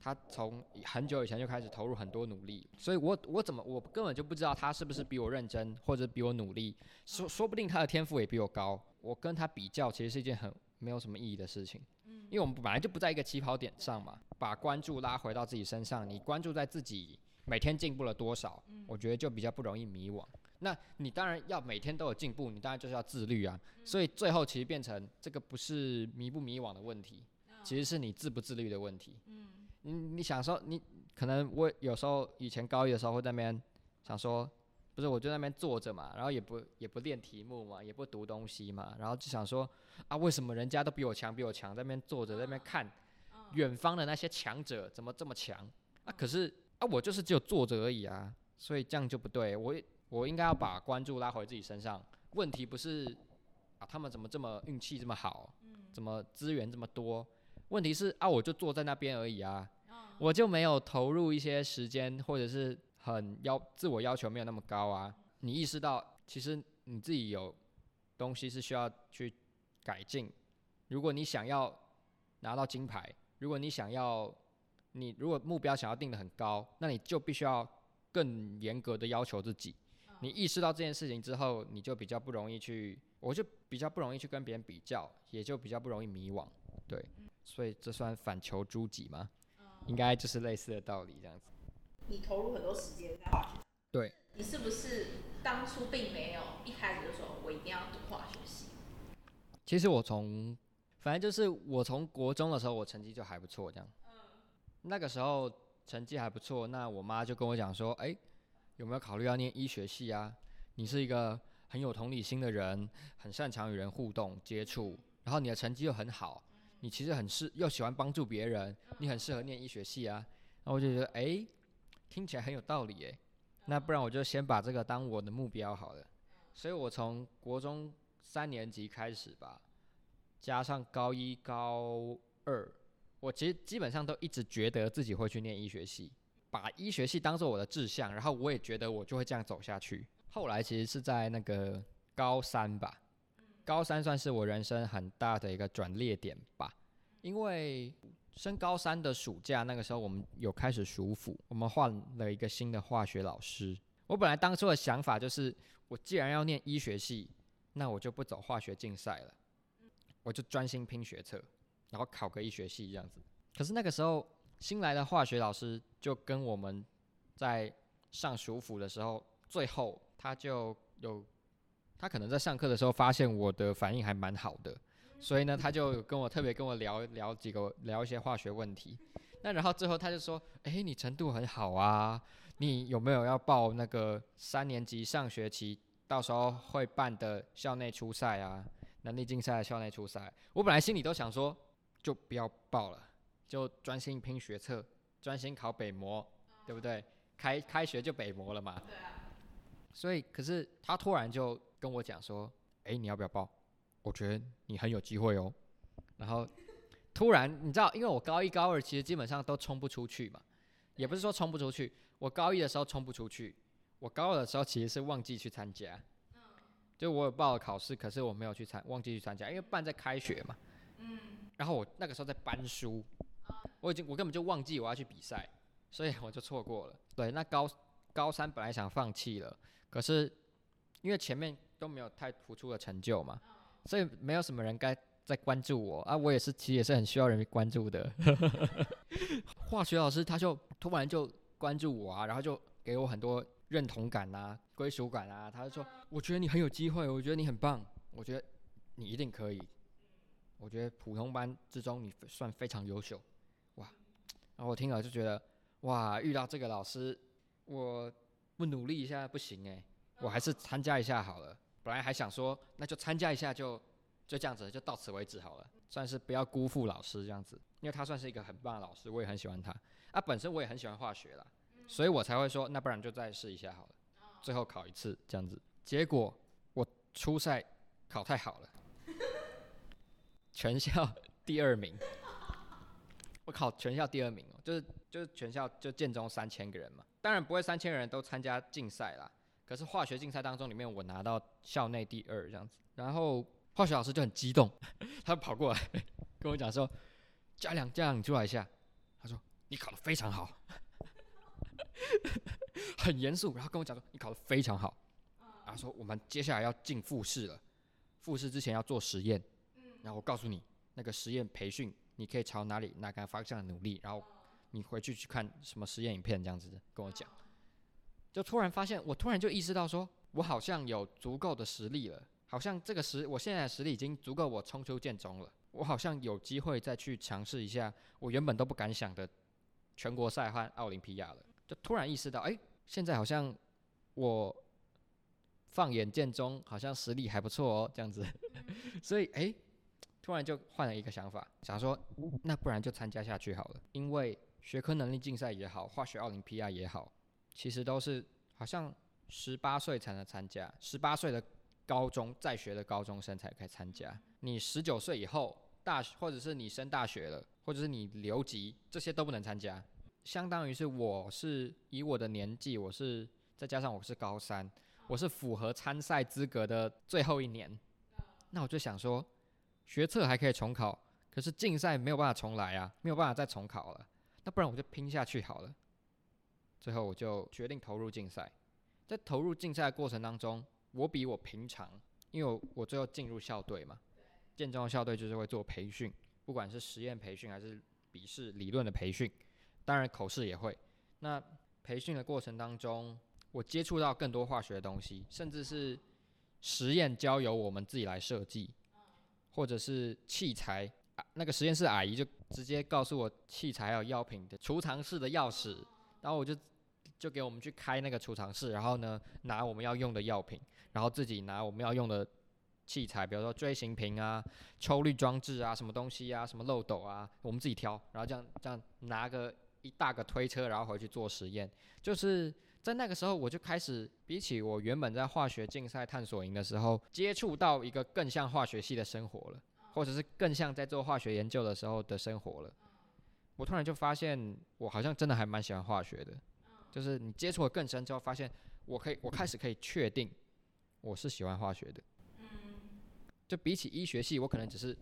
他从很久以前就开始投入很多努力，所以我我怎么我根本就不知道他是不是比我认真或者比我努力，说说不定他的天赋也比我高，我跟他比较其实是一件很没有什么意义的事情。因为我们本来就不在一个起跑点上嘛，把关注拉回到自己身上，你关注在自己每天进步了多少，我觉得就比较不容易迷惘。那你当然要每天都有进步，你当然就是要自律啊。所以最后其实变成这个不是迷不迷惘的问题，其实是你自不自律的问题。嗯，你你想说，你可能我有时候以前高一的时候会在那边想说，不是我就在那边坐着嘛，然后也不也不练题目嘛，也不读东西嘛，然后就想说啊，为什么人家都比我强，比我强，在那边坐着，在那边看远方的那些强者怎么这么强啊？可是啊，我就是只有坐着而已啊，所以这样就不对，我我应该要把关注拉回自己身上。问题不是啊，他们怎么这么运气这么好，怎么资源这么多？问题是啊，我就坐在那边而已啊，我就没有投入一些时间，或者是很要自我要求没有那么高啊。你意识到其实你自己有东西是需要去改进。如果你想要拿到金牌，如果你想要你如果目标想要定的很高，那你就必须要更严格的要求自己。你意识到这件事情之后，你就比较不容易去，我就比较不容易去跟别人比较，也就比较不容易迷惘，对。所以这算反求诸己吗？应该就是类似的道理这样子。你投入很多时间在化学。对。你是不是当初并没有一开始就说我一定要读化学系？其实我从，反正就是我从国中的时候，我成绩就还不错这样。嗯。那个时候成绩还不错，那我妈就跟我讲说，哎，有没有考虑要念医学系啊？你是一个很有同理心的人，很擅长与人互动接触，然后你的成绩又很好。你其实很适，又喜欢帮助别人，你很适合念医学系啊。那我就觉得，哎，听起来很有道理诶。那不然我就先把这个当我的目标好了。所以我从国中三年级开始吧，加上高一、高二，我其实基本上都一直觉得自己会去念医学系，把医学系当做我的志向，然后我也觉得我就会这样走下去。后来其实是在那个高三吧。高三算是我人生很大的一个转捩点吧，因为升高三的暑假那个时候，我们有开始暑辅，我们换了一个新的化学老师。我本来当初的想法就是，我既然要念医学系，那我就不走化学竞赛了，我就专心拼学测，然后考个医学系这样子。可是那个时候新来的化学老师就跟我们在上暑辅的时候，最后他就有。他可能在上课的时候发现我的反应还蛮好的，所以呢，他就跟我特别跟我聊聊几个聊一些化学问题。那然后最后他就说：“哎，你程度很好啊，你有没有要报那个三年级上学期到时候会办的校内初赛啊？能力竞赛的校内初赛？”我本来心里都想说，就不要报了，就专心拼学测，专心考北模，对不对？开开学就北模了嘛。对啊。所以，可是他突然就。跟我讲说，哎，你要不要报？我觉得你很有机会哦。然后突然，你知道，因为我高一高二其实基本上都冲不出去嘛，也不是说冲不出去，我高一的时候冲不出去，我高二的时候其实是忘记去参加。就我有报了考试，可是我没有去参，忘记去参加，因为办在开学嘛。嗯。然后我那个时候在搬书，我已经我根本就忘记我要去比赛，所以我就错过了。对，那高高三本来想放弃了，可是因为前面。都没有太突出的成就嘛，所以没有什么人该在关注我啊。我也是，其实也是很需要人关注的。化学老师他就突然就关注我啊，然后就给我很多认同感啊、归属感啊。他就说：“我觉得你很有机会，我觉得你很棒，我觉得你一定可以。我觉得普通班之中你算非常优秀，哇！”然后我听了就觉得：“哇，遇到这个老师，我不努力一下不行哎，我还是参加一下好了。”本来还想说，那就参加一下，就就这样子，就到此为止好了，算是不要辜负老师这样子，因为他算是一个很棒的老师，我也很喜欢他。啊，本身我也很喜欢化学啦，所以我才会说，那不然就再试一下好了，最后考一次这样子。结果我初赛考太好了，全校第二名。我考全校第二名哦，就是就是全校就建中三千个人嘛，当然不会三千个人都参加竞赛啦。可是化学竞赛当中，里面我拿到校内第二这样子，然后化学老师就很激动，(laughs) 他跑过来跟我讲说：“嘉良，嘉良，你出来一下。”他说：“你考得非常好。” (laughs) 很严肃，然后跟我讲说：“你考得非常好。”然后说：“我们接下来要进复试了，复试之前要做实验。然后我告诉你，那个实验培训，你可以朝哪里哪个方向努力，然后你回去去看什么实验影片这样子跟我讲。”就突然发现，我突然就意识到，说我好像有足够的实力了，好像这个实，我现在的实力已经足够我冲出剑中了。我好像有机会再去尝试一下我原本都不敢想的全国赛和奥林匹亚了，就突然意识到，哎、现在好像我放眼剑中，好像实力还不错哦，这样子，(laughs) 所以哎、突然就换了一个想法，想说，那不然就参加下去好了，因为学科能力竞赛也好，化学奥林匹亚也好，其实都是好像十八岁才能参加，十八岁的高中在学的高中生才可以参加。你十九岁以后，大学或者是你升大学了，或者是你留级，这些都不能参加。相当于是我是以我的年纪，我是再加上我是高三，我是符合参赛资格的最后一年。那我就想说，学测还可以重考，可是竞赛没有办法重来啊，没有办法再重考了。那不然我就拼下去好了。最后我就决定投入竞赛。在投入竞赛的过程当中，我比我平常，因为我我最后进入校队嘛，建中的校队就是会做培训，不管是实验培训还是笔试理论的培训，当然口试也会。那培训的过程当中，我接触到更多化学的东西，甚至是实验交由我们自己来设计，或者是器材，那个实验室阿姨就直接告诉我器材还有药品的储藏室的钥匙，然后我就就给我们去开那个储藏室，然后呢拿我们要用的药品，然后自己拿我们要用的器材，比如说锥形瓶啊、抽滤装置啊、什么东西啊、什么漏斗啊，我们自己挑，然后这样这样拿个一大个推车，然后回去做实验。就是在那个时候，我就开始比起我原本在化学竞赛探索营的时候，接触到一个更像化学系的生活了，或者是更像在做化学研究的时候的生活了。我突然就发现，我好像真的还蛮喜欢化学的。就是你接触的更深之后，发现我可以，我开始可以确定我是喜欢化学的。就比起医学系，我可能只是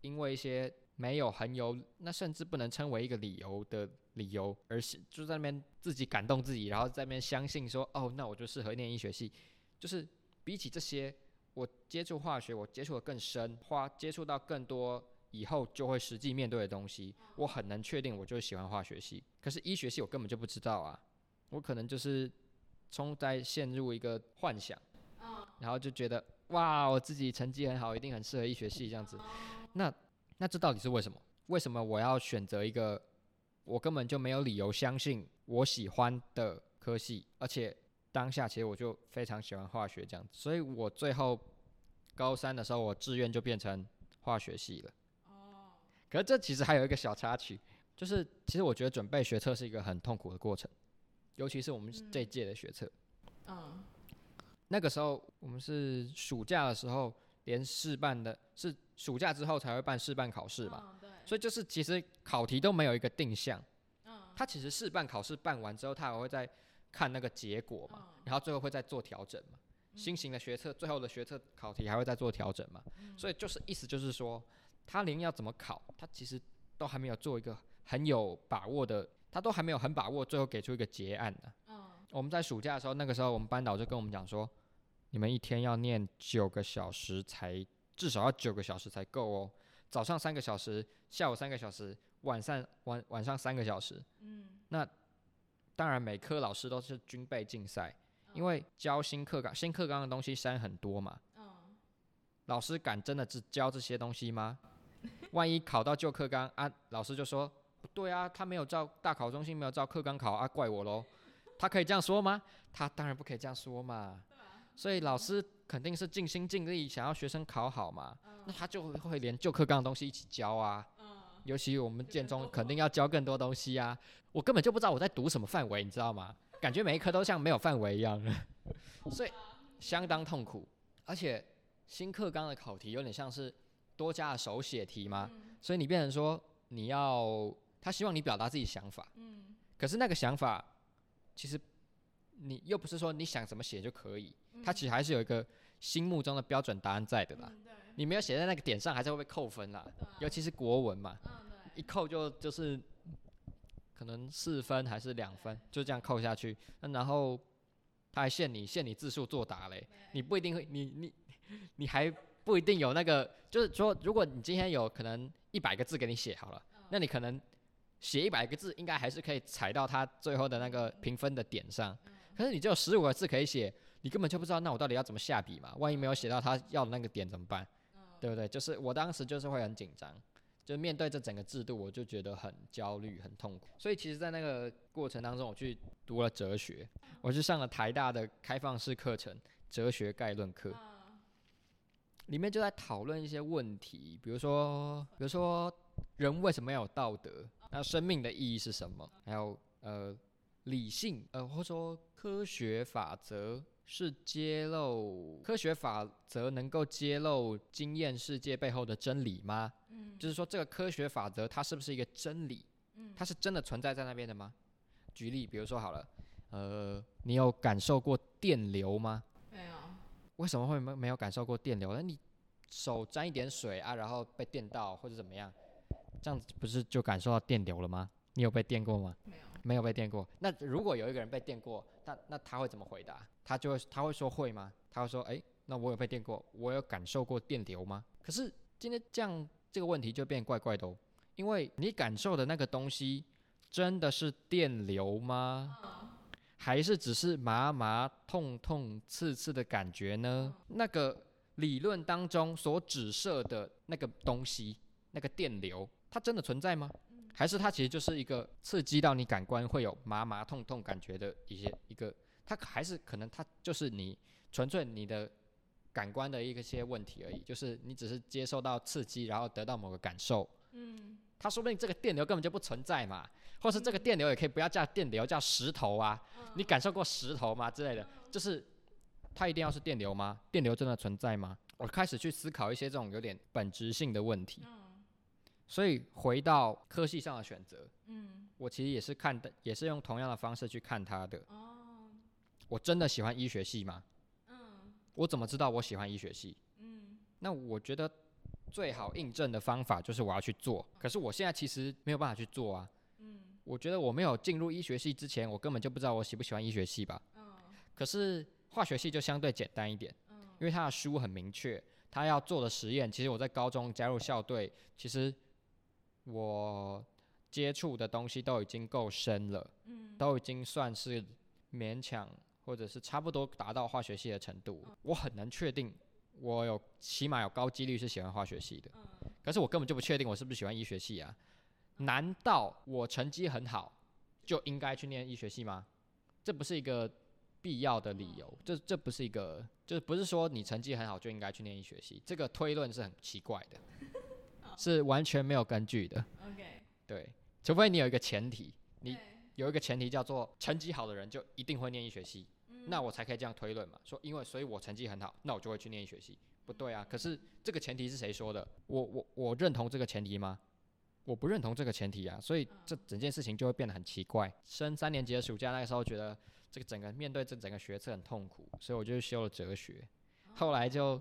因为一些没有很有，那甚至不能称为一个理由的理由，而是就在那边自己感动自己，然后在那边相信说，哦，那我就适合念医学系。就是比起这些，我接触化学，我接触的更深，花接触到更多以后就会实际面对的东西，我很难确定我就是喜欢化学系。可是医学系我根本就不知道啊，我可能就是冲在陷入一个幻想，然后就觉得哇，我自己成绩很好，一定很适合医学系这样子。那那这到底是为什么？为什么我要选择一个我根本就没有理由相信我喜欢的科系，而且当下其实我就非常喜欢化学这样子，所以我最后高三的时候，我志愿就变成化学系了。可是这其实还有一个小插曲，就是其实我觉得准备学测是一个很痛苦的过程，尤其是我们这一届的学测。嗯那个时候我们是暑假的时候，连试办的是暑假之后才会办试办考试嘛，嗯对，所以就是其实考题都没有一个定向。嗯他其实试办考试办完之后，他还会再看那个结果嘛，然后最后会再做调整嘛。新型的学测最后的学测考题还会再做调整嘛，所以就是意思就是说，他连要怎么考，他其实都还没有做一个很有把握的，他都还没有很把握，最后给出一个结案呢、嗯我们在暑假的时候，那个时候我们班导就跟我们讲说，你们一天要念九个小时才，至少要九个小时才够哦。早上三个小时，下午三个小时，晚上晚晚上三个小时。嗯那当然，每科老师都是军备竞赛，因为教新课纲、新课纲的东西删很多嘛。嗯老师敢真的只教这些东西吗？(laughs) 万一考到旧课纲啊，老师就说不对啊，他没有照大考中心没有照课纲考啊，怪我喽。他可以这样说吗？他当然不可以这样说嘛。所以老师肯定是尽心尽力想要学生考好嘛，那他就会会连旧课纲的东西一起教啊。尤其我们建中肯定要教更多东西啊，我根本就不知道我在读什么范围，你知道吗？感觉每一科都像没有范围一样，(laughs) 所以相当痛苦。而且新课纲的考题有点像是多加了手写题嘛，所以你变成说你要他希望你表达自己想法，可是那个想法其实你又不是说你想怎么写就可以，它其实还是有一个心目中的标准答案在的啦。你没有写在那个点上，还是会被扣分啦。尤其是国文嘛，一扣就就是可能四分还是两分，就这样扣下去。那然后他还限你限你字数作答嘞，你不一定会，你你 (laughs) 你还不一定有那个，就是说，如果你今天有可能一百个字给你写好了，那你可能写一百个字，应该还是可以踩到他最后的那个评分的点上。可是你只有十五个字可以写，你根本就不知道那我到底要怎么下笔嘛？万一没有写到他要的那个点怎么办？对对不对？就是我当时就是会很紧张，就面对这整个制度，我就觉得很焦虑、很痛苦。所以其实，在那个过程当中，我去读了哲学，我去上了台大的开放式课程《哲学概论课》，里面就在讨论一些问题，比如说，比如说人为什么要有道德？那生命的意义是什么？还有呃，理性呃，或者说科学法则是揭露科学法则能够揭露经验世界背后的真理吗？嗯，就是说这个科学法则它是不是一个真理？嗯，它是真的存在在那边的吗？举例，比如说好了，呃，你有感受过电流吗？为什么会没没有感受过电流？那你手沾一点水啊，然后被电到或者怎么样？这样子不是就感受到电流了吗？你有被电过吗？没有，没有被电过。那如果有一个人被电过，那那他会怎么回答？他就会他会说会吗？他会说，哎，那我有被电过，我有感受过电流吗？可是今天这样这个问题就变怪怪的，哦，因为你感受的那个东西真的是电流吗？还是只是麻麻痛痛刺刺的感觉呢？那个理论当中所指涉的那个东西，那个电流。它真的存在吗？还是它其实就是一个刺激到你感官会有麻麻痛痛感觉的一些一个？它还是可能它就是你纯粹你的感官的一些问题而已，就是你只是接受到刺激，然后得到某个感受。嗯。它说不定这个电流根本就不存在嘛，或是这个电流也可以不要叫电流，叫石头啊？你感受过石头吗之类的？就是它一定要是电流吗？电流真的存在吗？我开始去思考一些这种有点本质性的问题。所以回到科系上的选择，嗯，我其实也是看的，也是用同样的方式去看它的。哦，我真的喜欢医学系吗？嗯，我怎么知道我喜欢医学系？嗯，那我觉得最好印证的方法就是我要去做。可是我现在其实没有办法去做啊。嗯，我觉得我没有进入医学系之前，我根本就不知道我喜不喜欢医学系吧。嗯，可是化学系就相对简单一点。嗯，因为他的书很明确，他要做的实验，其实我在高中加入校队，其实。我接触的东西都已经够深了，嗯，都已经算是勉强或者是差不多达到化学系的程度。我很难确定，我有起码有高几率是喜欢化学系的，可是我根本就不确定我是不是喜欢医学系啊？难道我成绩很好就应该去念医学系吗？这不是一个必要的理由，这这不是一个，就是不是说你成绩很好就应该去念医学系，这个推论是很奇怪的。(laughs) 是完全没有根据的。OK，对，除非你有一个前提，你有一个前提叫做成绩好的人就一定会念医学系，那我才可以这样推论嘛。说因为所以我成绩很好，那我就会去念医学系，不对啊。可是这个前提是谁说的？我我我认同这个前提吗？我不认同这个前提啊。所以这整件事情就会变得很奇怪。升三年级的暑假那个时候，觉得这个整个面对这整个学测很痛苦，所以我就修了哲学。后来就。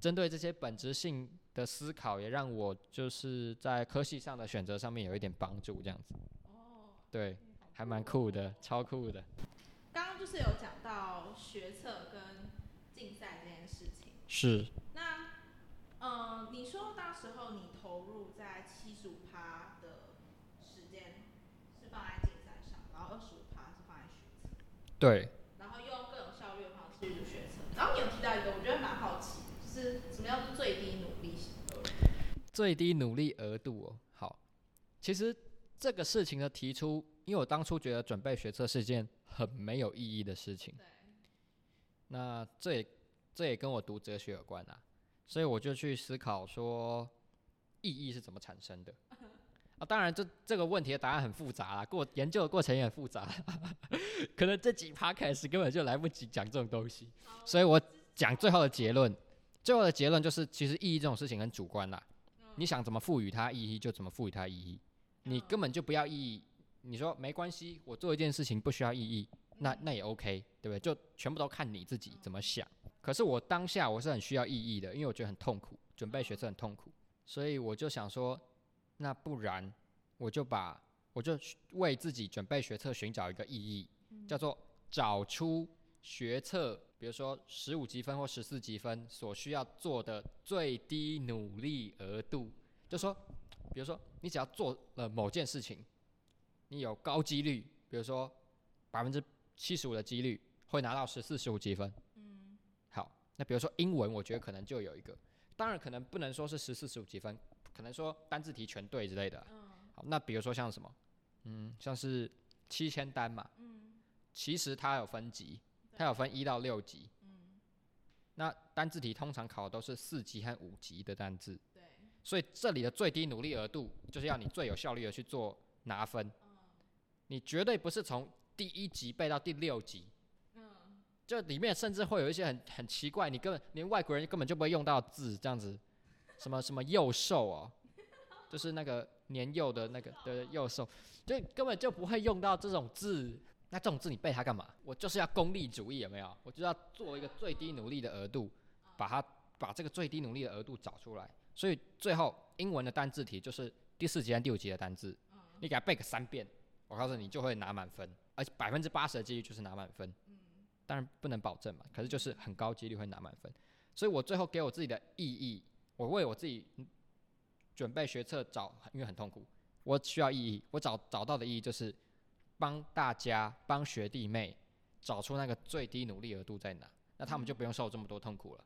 针对这些本质性的思考，也让我就是在科系上的选择上面有一点帮助，这样子。哦。对，还蛮酷的，超酷的。就是有讲到学测跟竞赛这件事情。是。那，呃，你说到时候你投入在七十五趴的时间是放在竞赛上，然后二十五趴是放在学测。对。然后用更有效率的方式去读学测。然后你有提到一个，我觉得蛮好奇。是什么样最低努力额？最低努力额度哦，好，其实这个事情的提出，因为我当初觉得准备学车是件很没有意义的事情。那这也这也跟我读哲学有关啊，所以我就去思考说，意义是怎么产生的？(laughs) 啊，当然这这个问题的答案很复杂啦，过研究的过程也很复杂，(laughs) 可能这几趴开始根本就来不及讲这种东西，所以我讲最后的结论。最后的结论就是，其实意义这种事情很主观啦。你想怎么赋予它意义，就怎么赋予它意义。你根本就不要意义，你说没关系，我做一件事情不需要意义，那那也 OK，对不对？就全部都看你自己怎么想。可是我当下我是很需要意义的，因为我觉得很痛苦，准备学测很痛苦，所以我就想说，那不然我就把我就为自己准备学测寻找一个意义，叫做找出学测。比如说十五积分或十四积分所需要做的最低努力额度，就说，比如说你只要做了某件事情，你有高几率，比如说百分之七十五的几率会拿到十四十五积分。嗯。好，那比如说英文，我觉得可能就有一个，当然可能不能说是十四十五积分，可能说单字题全对之类的。嗯好，那比如说像什么，嗯，像是七千单嘛，嗯其实它有分级，它有分一到六级。嗯，那单字题通常考的都是四级和五级的单字，对，所以这里的最低努力额度就是要你最有效率的去做拿分。你绝对不是从第一级背到第六级，嗯就里面甚至会有一些很很奇怪，你根本连外国人根本就不会用到字，这样子，什么什么幼兽哦，(laughs) 就是那个年幼的那个对幼兽，就根本就不会用到这种字。那这种字你背它干嘛？我就是要功利主义，有没有？我就要做一个最低努力的额度，把它把这个最低努力的额度找出来。所以最后英文的单字题就是第四级和第五级的单字，你给它背个三遍，我告诉你就会拿满分，而且百分之八十的几率就是拿满分。当然不能保证嘛，可是就是很高几率会拿满分。所以我最后给我自己的意义，我为我自己嗯准备学测找，因为很痛苦，我需要意义。我找找到的意义就是帮大家帮学弟妹找出那个最低努力额度在哪，那他们就不用受这么多痛苦了。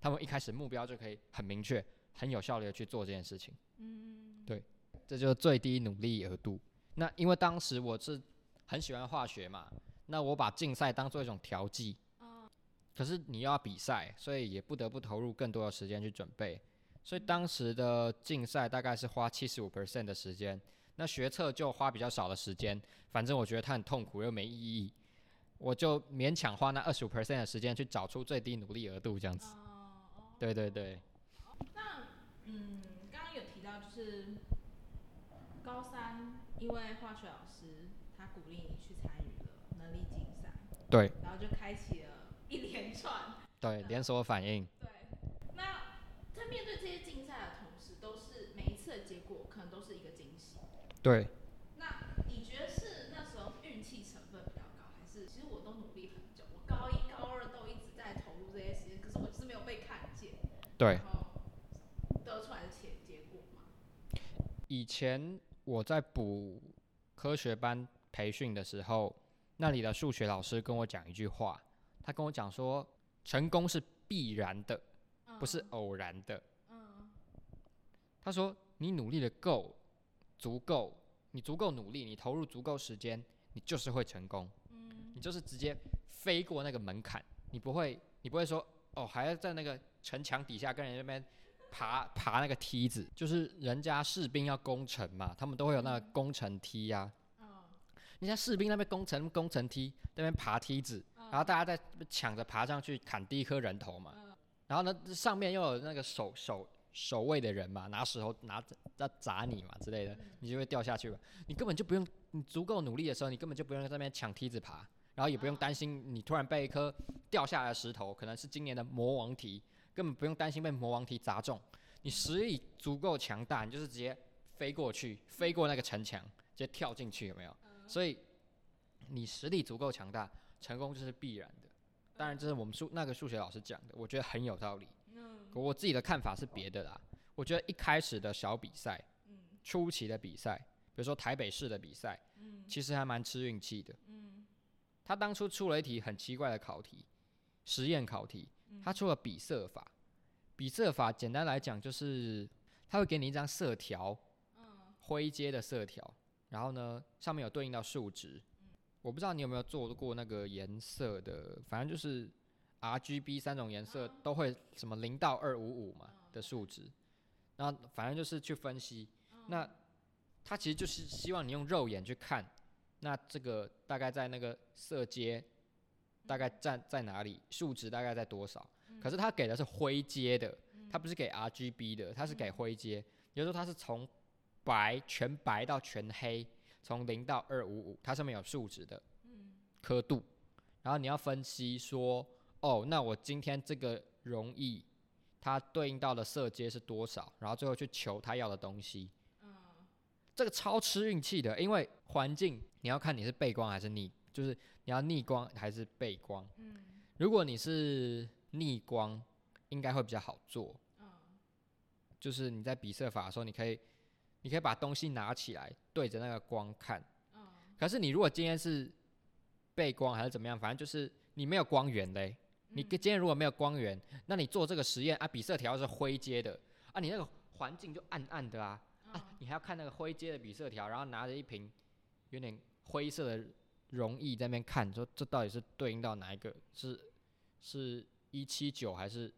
他们一开始目标就可以很明确、很有效率的去做这件事情。嗯对，这就是最低努力额度。那因为当时我是很喜欢化学嘛，那我把竞赛当做一种调剂。可是你要比赛，所以也不得不投入更多的时间去准备。所以当时的竞赛大概是花七十五 percent 的时间，那学测就花比较少的时间。反正我觉得它很痛苦又没意义，我就勉强花那二十五 percent 的时间去找出最低努力额度这样子。哦哦，对对对，那嗯，刚刚有提到就是高三，因为化学老师他鼓励你去参与了能力竞赛，对然后就开启了一连串。对，连锁反应。对，那在面对这些竞赛的同时，都是每一次的结果可能都是一个惊喜。对，那你觉得是那时候运气成分比较高，还是其实我都努力很久，我高一、高二都一直在投入这些时间，可是我就是没有被看见，对。然后得出来的结结果嘛？以前我在补科学班培训的时候，那里的数学老师跟我讲一句话，他跟我讲说，成功是必然的，不是偶然的。嗯他说，你努力的够，足够，你足够努力，你投入足够时间，你就是会成功。嗯你就是直接飞过那个门槛，你不会，你不会说哦，还要在那个城墙底下跟人家那边爬爬那个梯子，就是人家士兵要攻城嘛，他们都会有那个攻城梯呀、嗯人家士兵那边攻城攻城梯，那边爬梯子，然后大家在抢着爬上去砍第一颗人头嘛，然后呢上面又有那个守守守卫的人嘛，拿石头拿着要砸你嘛之类的，你就会掉下去嘛。你根本就不用，你足够努力的时候，你根本就不用在那边抢梯子爬，然后也不用担心你突然被一颗掉下来的石头，可能是今年的魔王题，根本不用担心被魔王题砸中。你实力足够强大，你就是直接飞过去，飞过那个城墙，直接跳进去，有没有？所以你实力足够强大，成功就是必然的。当然，这是我们数那个数学老师讲的，我觉得很有道理。嗯可我自己的看法是别的啦。我觉得一开始的小比赛，嗯初期的比赛，比如说台北市的比赛，嗯其实还蛮吃运气的。嗯他当初出了一题很奇怪的考题，实验考题，他出了比色法。比色法简单来讲就是，它会给你一张色条，嗯灰阶的色条，然后呢上面有对应到数值。我不知道你有没有做过那个颜色的，反正就是 R、G、B 三种颜色都会什么零到二五五嘛的数值，然后反正就是去分析。那它其实就是希望你用肉眼去看，那这个大概在那个色阶大概占在哪里，数值大概在多少。可是它给的是灰阶的，它不是给 R、G、B 的，它是给灰阶，也就是说它是从白全白到全黑，从零到二五五，它上面有数值的刻度，然后你要分析说，哦，那我今天这个容易，它对应到的色阶是多少，然后最后去求他要的东西。这个超吃运气的，因为环境你要看你是背光还是逆，就是你要逆光还是背光。嗯如果你是逆光，应该会比较好做。就是你在比色法的时候，你可以，你可以把东西拿起来对着那个光看。可是你如果今天是背光还是怎么样，反正就是你没有光源嘞，你今天如果没有光源，那你做这个实验啊，比色条是灰阶的啊，你那个环境就暗暗的啊啊，你还要看那个灰阶的比色条，然后拿着一瓶有点灰色的溶液在那边看，说这到底是对应到哪一个？是是一七九还是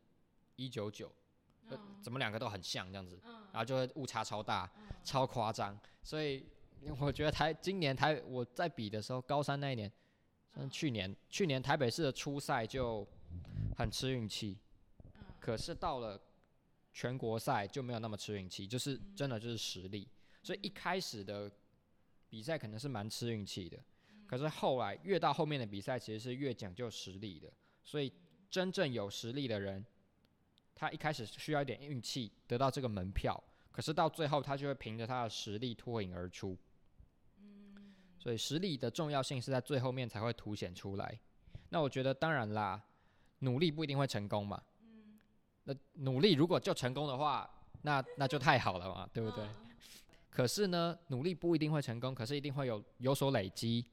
一九九？呃，怎么两个都很像这样子？然后就会误差超大，超夸张。所以 (laughs) 我觉得台今年台我在比的时候，高三那一年，像去年去年台北市的初赛就很吃运气，可是到了全国赛就没有那么吃运气，就是真的就是实力。所以一开始的比赛可能是蛮吃运气的，可是后来越到后面的比赛其实是越讲究实力的。所以真正有实力的人。他一开始需要一点运气得到这个门票，可是到最后他就会凭着他的实力脱颖而出。嗯所以实力的重要性是在最后面才会凸显出来。那我觉得当然啦，努力不一定会成功嘛。嗯那努力如果就成功的话，那那就太好了嘛，对不对？可是呢，努力不一定会成功，可是一定会有有所累积。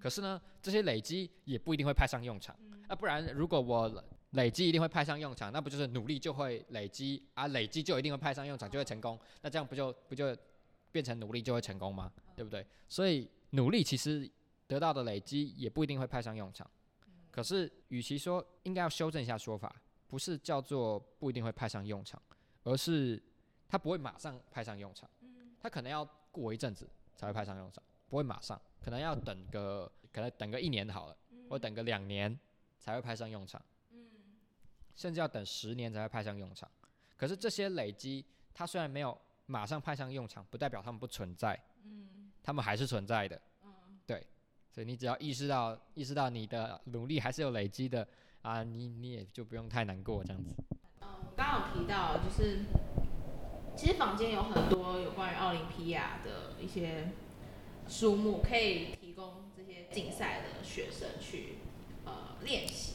可是呢，这些累积也不一定会派上用场。那不然如果我。累积一定会派上用场，那不就是努力就会累积啊？累积就一定会派上用场，就会成功。那这样不就不就变成努力就会成功吗？对不对？所以努力其实得到的累积也不一定会派上用场。可是，与其说应该要修正一下说法，不是叫做不一定会派上用场，而是它不会马上派上用场。它可能要过一阵子才会派上用场，不会马上，可能要等个可能等个一年好了，或等个两年才会派上用场。甚至要等十年才会派上用场，可是这些累积，它虽然没有马上派上用场，不代表它们不存在，嗯，它们还是存在的，嗯，对，所以你只要意识到意识到你的努力还是有累积的啊，你你也就不用太难过这样子。嗯，刚刚有提到就是，其实坊间有很多有关于奥林匹亚的一些书目，可以提供这些竞赛的学生去呃练习，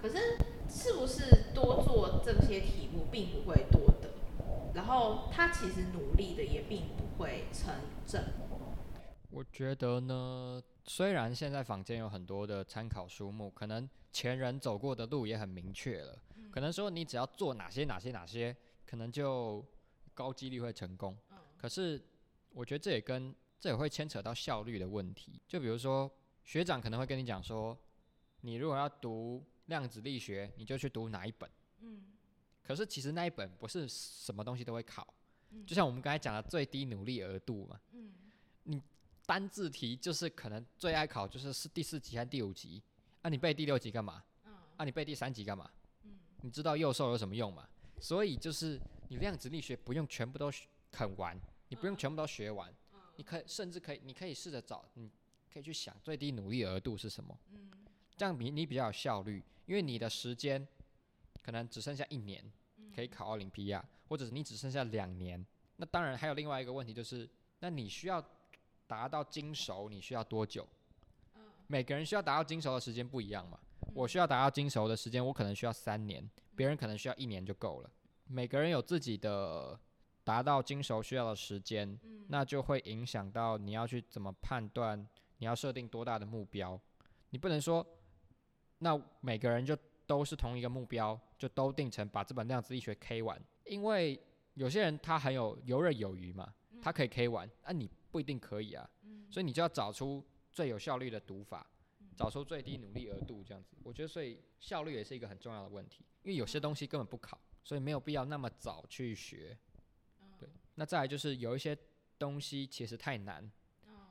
可是。是不是多做这些题目并不会多得，然后他其实努力的也并不会成正。我觉得呢，虽然现在坊间有很多的参考书目，可能前人走过的路也很明确了，可能说你只要做哪些哪些哪些，可能就高几率会成功。可是我觉得这也跟这也会牵扯到效率的问题。就比如说学长可能会跟你讲说，你如果要读。量子力学，你就去读哪一本？嗯，可是其实那一本不是什么东西都会考，就像我们刚才讲的最低努力额度嘛。嗯，你单字题就是可能最爱考就是是第四级还是第五级？啊，你背第六级干嘛？嗯，啊，你背第三级干嘛？嗯，你知道右手有什么用吗？所以就是你量子力学不用全部都啃完，你不用全部都学完，你可以甚至可以，你可以试着找，你可以去想最低努力额度是什么。嗯，这样比你比较有效率。因为你的时间可能只剩下一年可以考奥林匹亚，或者是你只剩下两年，那当然还有另外一个问题就是，那你需要达到精熟，你需要多久？每个人需要达到精熟的时间不一样嘛。我需要达到精熟的时间，我可能需要三年，别人可能需要一年就够了。每个人有自己的达到精熟需要的时间，那就会影响到你要去怎么判断，你要设定多大的目标，你不能说。那每个人就都是同一个目标，就都定成把这本量子力学 K 完。因为有些人他很有游刃有余嘛，他可以 K 完，那你不一定可以啊。所以你就要找出最有效率的读法，找出最低努力额度这样子。我觉得所以效率也是一个很重要的问题，因为有些东西根本不考，所以没有必要那么早去学。对，那再来就是有一些东西其实太难，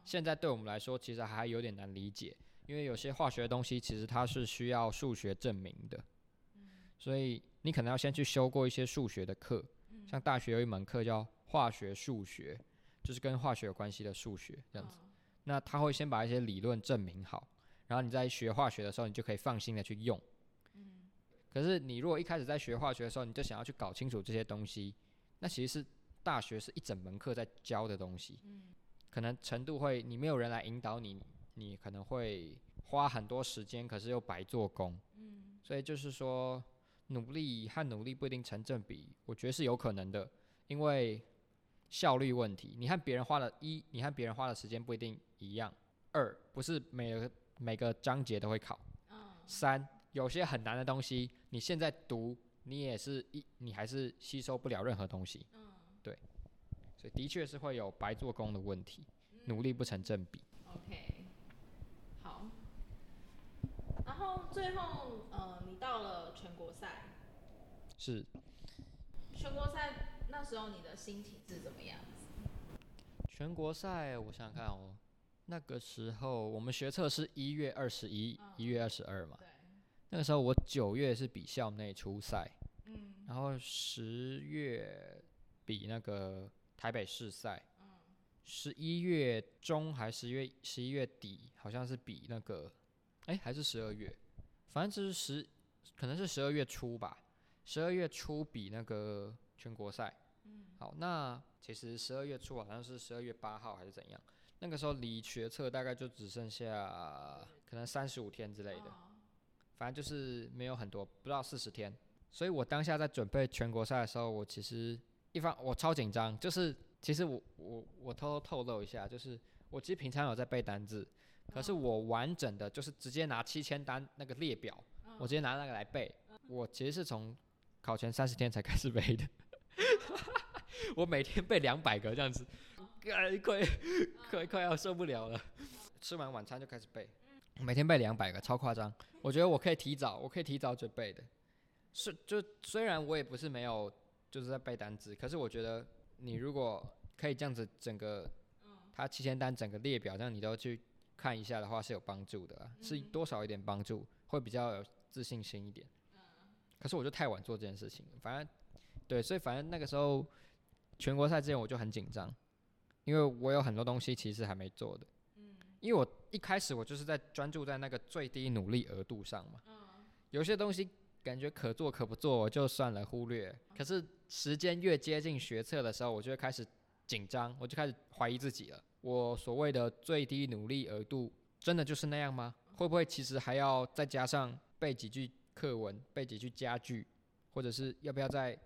现在对我们来说其实还有点难理解。因为有些化学的东西，其实它是需要数学证明的，所以你可能要先去修过一些数学的课，像大学有一门课叫化学数学，就是跟化学有关系的数学这样子。那他会先把一些理论证明好，然后你在学化学的时候，你就可以放心的去用。可是你如果一开始在学化学的时候，你就想要去搞清楚这些东西，那其实是大学是一整门课在教的东西，可能程度会你没有人来引导你。你可能会花很多时间，可是又白做工。嗯，所以就是说，努力和努力不一定成正比，我觉得是有可能的，因为效率问题。你和别人花了一，你和别人花的时间不一定一样。二，不是每个每个章节都会考。三，有些很难的东西，你现在读，你也是一，你还是吸收不了任何东西。嗯，对，所以的确是会有白做工的问题，努力不成正比。OK，好。然后最后，呃，你到了全国赛，是全国赛那时候你的心情是怎么样子？全国赛，我想想看哦，那个时候我们学测是一月二十一、一月二十二嘛，对，那个时候我九月是比校内初赛，嗯然后十月比那个台北市赛，嗯十一月中还十月十一月底，好像是比那个，哎、还是十二月，反正就是十，可能是十二月初吧，十二月初比那个全国赛。嗯好，那其实十二月初好像是十二月八号还是怎样，那个时候离决策大概就只剩下可能三十五天之类的。哦反正就是没有很多，不到四十天。所以我当下在准备全国赛的时候，我其实一方我超紧张，就是其实我我我偷偷透露一下，就是我其实平常有在背单字，可是我完整的就是直接拿七千单那个列表，我直接拿那个来背。我其实是从考前三十天才开始背的，(laughs) 我每天背两百个这样子，快快快快要受不了了。吃完晚餐就开始背，每天背两百个，超夸张。我觉得我可以提早，我可以提早准备的。是，就虽然我也不是没有就是在背单词，可是我觉得你如果可以这样子整个，他七千单整个列表，这样你都去看一下的话是有帮助的啦，是多少一点帮助，会比较有自信心一点。可是我就太晚做这件事情，反正对，所以反正那个时候全国赛之前我就很紧张，因为我有很多东西其实还没做的。因为我一开始我就是在专注在那个最低努力额度上嘛，有些东西感觉可做可不做，我就算了忽略。可是时间越接近学测的时候，我就会开始紧张，我就开始怀疑自己了。我所谓的最低努力额度，真的就是那样吗？会不会其实还要再加上背几句课文，背几句家具，或者是要不要再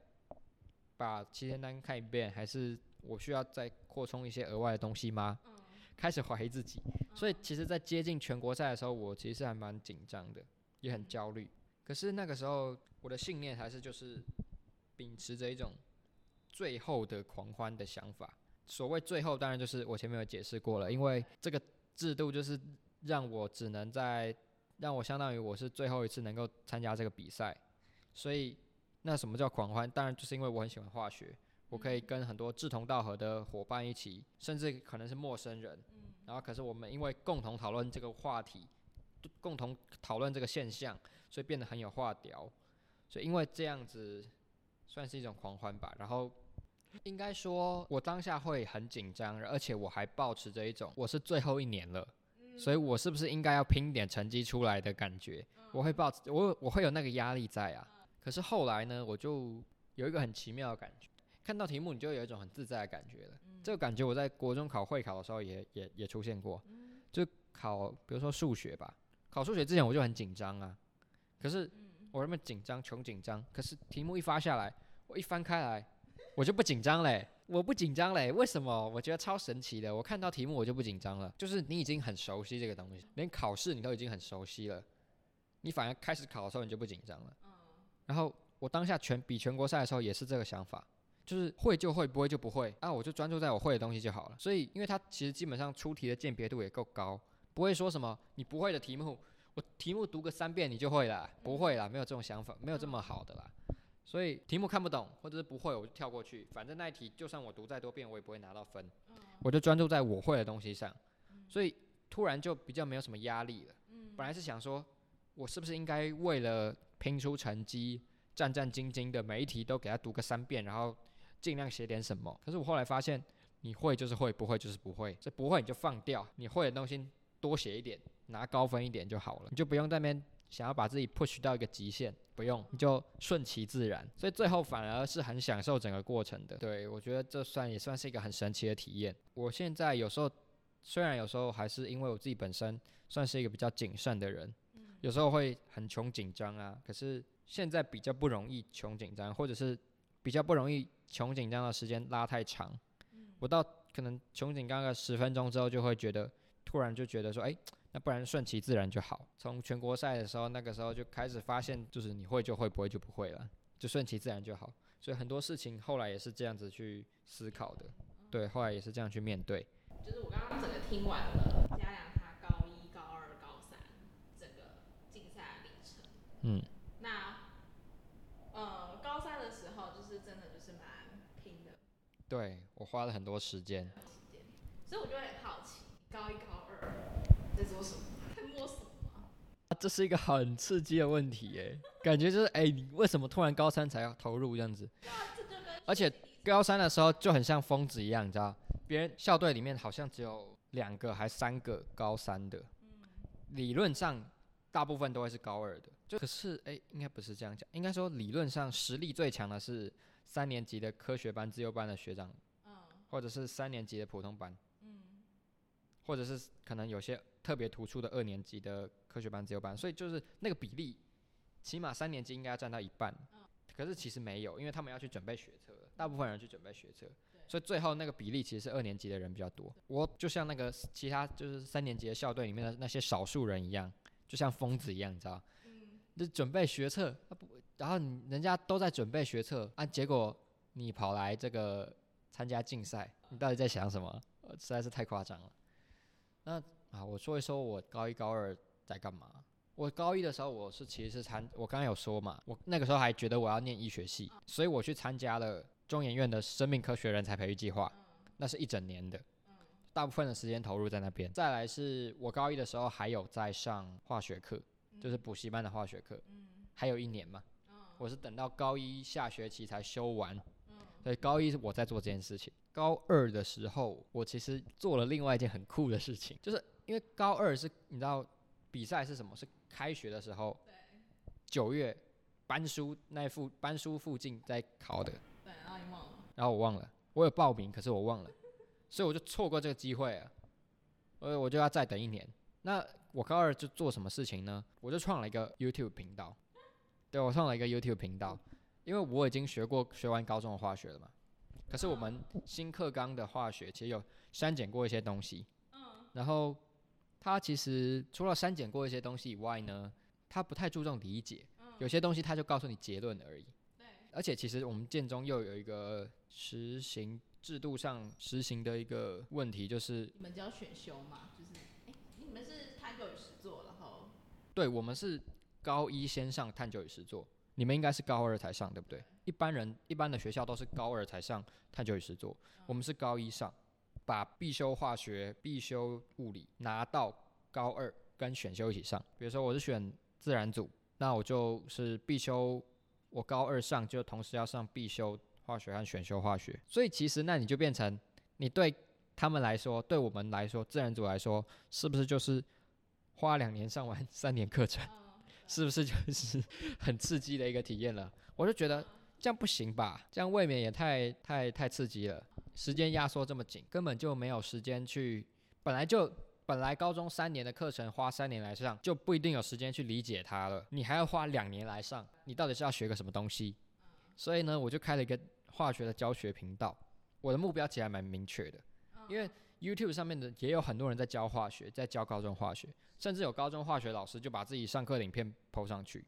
把七天单看一遍，还是我需要再扩充一些额外的东西吗？开始怀疑自己，所以其实，在接近全国赛的时候，我其实还蛮紧张的，也很焦虑。可是那个时候，我的信念还是就是秉持着一种最后的狂欢的想法。所谓最后，当然就是我前面有解释过了，因为这个制度就是让我只能在让我相当于我是最后一次能够参加这个比赛，所以那什么叫狂欢？当然就是因为我很喜欢化学，我可以跟很多志同道合的伙伴一起，甚至可能是陌生人，然后可是我们因为共同讨论这个话题，共同讨论这个现象，所以变得很有话聊。所以因为这样子算是一种狂欢吧。然后应该说，我当下会很紧张，而且我还保持着一种我是最后一年了，所以我是不是应该要拼点成绩出来的感觉？我会抱持我我会有那个压力在啊。可是后来呢，我就有一个很奇妙的感觉，看到题目你就有一种很自在的感觉了。这个感觉我在国中考会考的时候也也也出现过，就考比如说数学吧，考数学之前我就很紧张啊，可是我那么紧张，穷紧张，可是题目一发下来，我一翻开来，我就不紧张嘞，我不紧张嘞，为什么？我觉得超神奇的，我看到题目我就不紧张了，就是你已经很熟悉这个东西，连考试你都已经很熟悉了，你反而开始考的时候你就不紧张了。然后我当下全比全国赛的时候也是这个想法，就是会就会，不会就不会啊，我就专注在我会的东西就好了。所以，因为它其实基本上出题的鉴别度也够高，不会说什么你不会的题目，我题目读个三遍你就会了，不会啦，没有这种想法，没有这么好的啦。所以题目看不懂或者是不会，我就跳过去，反正那一题就算我读再多遍，我也不会拿到分，我就专注在我会的东西上。所以突然就比较没有什么压力了。本来是想说，我是不是应该为了拼出成绩，战战兢兢的每一题都给他读个三遍，然后尽量写点什么。可是我后来发现，你会就是会，不会就是不会。这不会你就放掉，你会的东西多写一点，拿高分一点就好了，你就不用在那边想要把自己 push 到一个极限，不用，你就顺其自然。所以最后反而是很享受整个过程的。对我觉得这算也算是一个很神奇的体验。我现在有时候虽然有时候还是因为我自己本身算是一个比较谨慎的人，有时候会很穷紧张啊，可是现在比较不容易穷紧张，或者是比较不容易穷紧张的时间拉太长。我到可能穷紧张个十分钟之后，就会觉得突然就觉得说，哎、那不然顺其自然就好。从全国赛的时候，那个时候就开始发现，就是你会就会，不会就不会了，就顺其自然就好。所以很多事情后来也是这样子去思考的，对，后来也是这样去面对。就是我刚刚整个听完了嘉良他高一、高二、高三整个竞赛历程。嗯，那呃高三的时候，就是真的就是蛮拼的对我花了很多时间。时间，所以我就很好奇，高一、高二在做什么，在摸什么？啊这是一个很刺激的问题耶，感觉就是哎、你为什么突然高三才要投入这样子？而且高三的时候就很像疯子一样，你知道，别人校队里面好像只有两个还三个高三的，理论上大部分都会是高二的。就可是哎、应该不是这样讲，应该说理论上实力最强的是三年级的科学班、自由班的学长，嗯或者是三年级的普通班，嗯或者是可能有些特别突出的二年级的科学班、自由班，所以就是那个比例，起码三年级应该要占到一半。可是其实没有，因为他们要去准备学测，大部分人去准备学测，所以最后那个比例其实是二年级的人比较多。我就像那个其他就是三年级的校队里面的那些少数人一样，就像疯子一样，你知道？就准备学测，啊不，然后你人家都在准备学测啊，结果你跑来这个参加竞赛，你到底在想什么？呃实在是太夸张了。那啊，我说一说我高一高二在干嘛。我高一的时候，我是其实是参，我刚刚有说嘛，我那个时候还觉得我要念医学系，所以我去参加了中研院的生命科学人才培育计划，那是一整年的，大部分的时间投入在那边。再来是我高一的时候还有在上化学课，就是补习班的化学课，还有一年嘛，我是等到高一下学期才修完，所以高一我在做这件事情。高二的时候，我其实做了另外一件很酷的事情，就是因为高二是你知道比赛是什么？是开学的时候，九月班书那附班书附近在考的，对，然后你忘了，然后我忘了，我有报名，可是我忘了，所以我就错过这个机会了，所以我就要再等一年。那我高二就做什么事情呢？我就创了一个 YouTube 频道，对我创了一个 YouTube 频道，因为我已经学过学完高中的化学了嘛，可是我们新课纲的化学其实有删减过一些东西，嗯然后它其实除了删减过一些东西以外呢，他不太注重理解，有些东西他就告诉你结论而已。对而且其实我们建中又有一个实行制度上实行的一个问题，就是你们只要选修嘛，就是哎、你们是探究与实作，然后对我们是高一先上探究与实作，你们应该是高二才上，对不对？一般人一般的学校都是高二才上探究与实作，我们是高一上，把必修化学、必修物理拿到高二跟选修一起上。比如说我是选自然组，那我就是必修，我高二上就同时要上必修化学和选修化学，所以其实那你就变成你对他们来说，对我们来说，自然组来说，是不是就是花两年上完三年课程，(laughs) 是不是就是很刺激的一个体验了？我就觉得这样不行吧，这样未免也太太太刺激了，时间压缩这么紧，根本就没有时间去，本来就。本来高中三年的课程花三年来上，就不一定有时间去理解它了。你还要花两年来上，你到底是要学个什么东西？所以呢，我就开了一个化学的教学频道。我的目标其实还蛮明确的，因为 YouTube 上面的也有很多人在教化学，在教高中化学，甚至有高中化学老师就把自己上课的影片 PO 上去。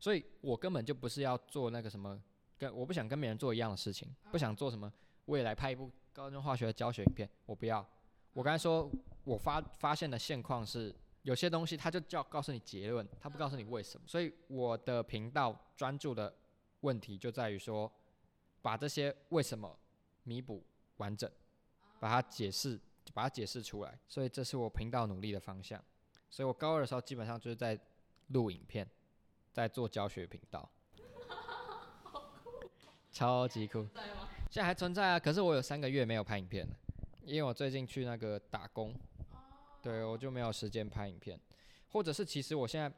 所以我根本就不是要做那个什么，跟我不想跟别人做一样的事情，不想做什么未来拍一部高中化学的教学影片，我不要。我刚才说，我发发现的现况是，有些东西它就叫告诉你结论，它不告诉你为什么。所以我的频道专注的问题就在于说，把这些为什么弥补完整，把它解释，把它解释出来。所以这是我频道努力的方向。所以我高二的时候基本上就是在录影片，在做教学频道，(laughs) 超级酷。现在还存在啊，可是我有三个月没有拍影片了，因为我最近去那个打工，对我就没有时间拍影片，或者是其实我现在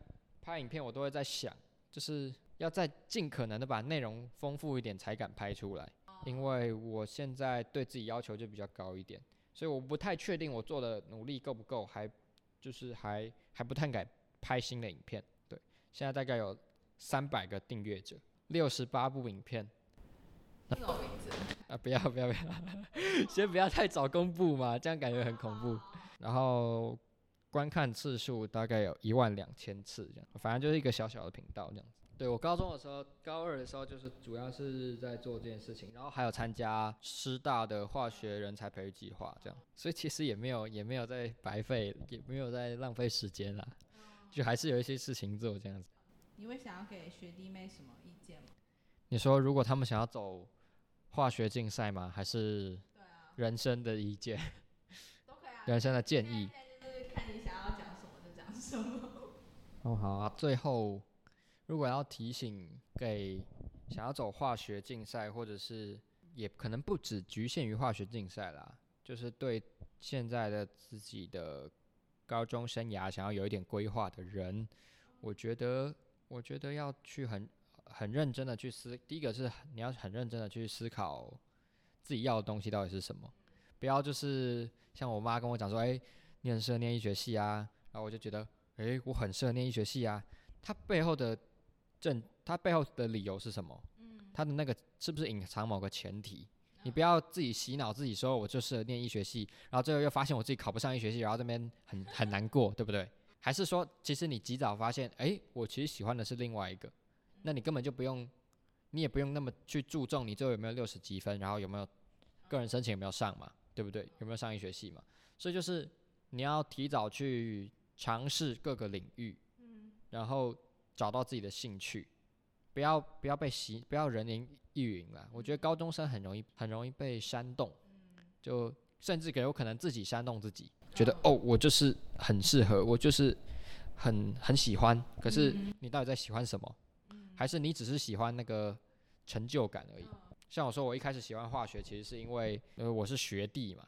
拍影片，我都会在想，就是要再尽可能的把内容丰富一点才敢拍出来，因为我现在对自己要求就比较高一点，所以我不太确定我做的努力够不够，还就是还还不太敢拍新的影片。对，现在大概有三百个订阅者，六十八部影片。这种名字，啊，不要不要不要，(laughs) 先不要太早公布嘛，这样感觉很恐怖。然后观看次数大概有一万两千次这样，反正就是一个小小的频道这样子。对我高中的时候，高二的时候就是主要是在做这件事情，然后还有参加师大的化学人才培育计划这样，所以其实也没有也没有在白费，也没有在浪费时间啦，就还是有一些事情做这样子。你会想要给学弟妹什么意见吗？你说如果他们想要走化学竞赛吗？还是人生的意见？(laughs) 都可以啊。人生的建议。就是看你想要讲什么就讲什么。哦好啊，最后。如果要提醒给想要走化学竞赛，或者是也可能不止局限于化学竞赛啦，就是对现在的自己的高中生涯想要有一点规划的人，我觉得，我觉得要去很很认真的去思，第一个是你要很认真的去思考自己要的东西到底是什么，不要就是像我妈跟我讲说，哎，你很适合念医学系啊，然后我就觉得，哎，我很适合念医学系啊，它背后的。正它背后的理由是什么？嗯，他的那个是不是隐藏某个前提？你不要自己洗脑自己说我就适合念医学系，然后最后又发现我自己考不上医学系，然后这边很很难过，对不对？还是说其实你及早发现，哎，我其实喜欢的是另外一个，那你根本就不用，你也不用那么去注重你最后有没有六十积分，然后有没有个人申请有没有上嘛，对不对？有没有上医学系嘛？所以就是你要提早去尝试各个领域，嗯，然后。找到自己的兴趣，不要不要被洗，不要人云亦云了。我觉得高中生很容易很容易被煽动，就甚至有可能自己煽动自己，觉得哦，我就是很适合，我就是很很喜欢。可是你到底在喜欢什么？还是你只是喜欢那个成就感而已？像我说，我一开始喜欢化学，其实是因为呃我是学弟嘛，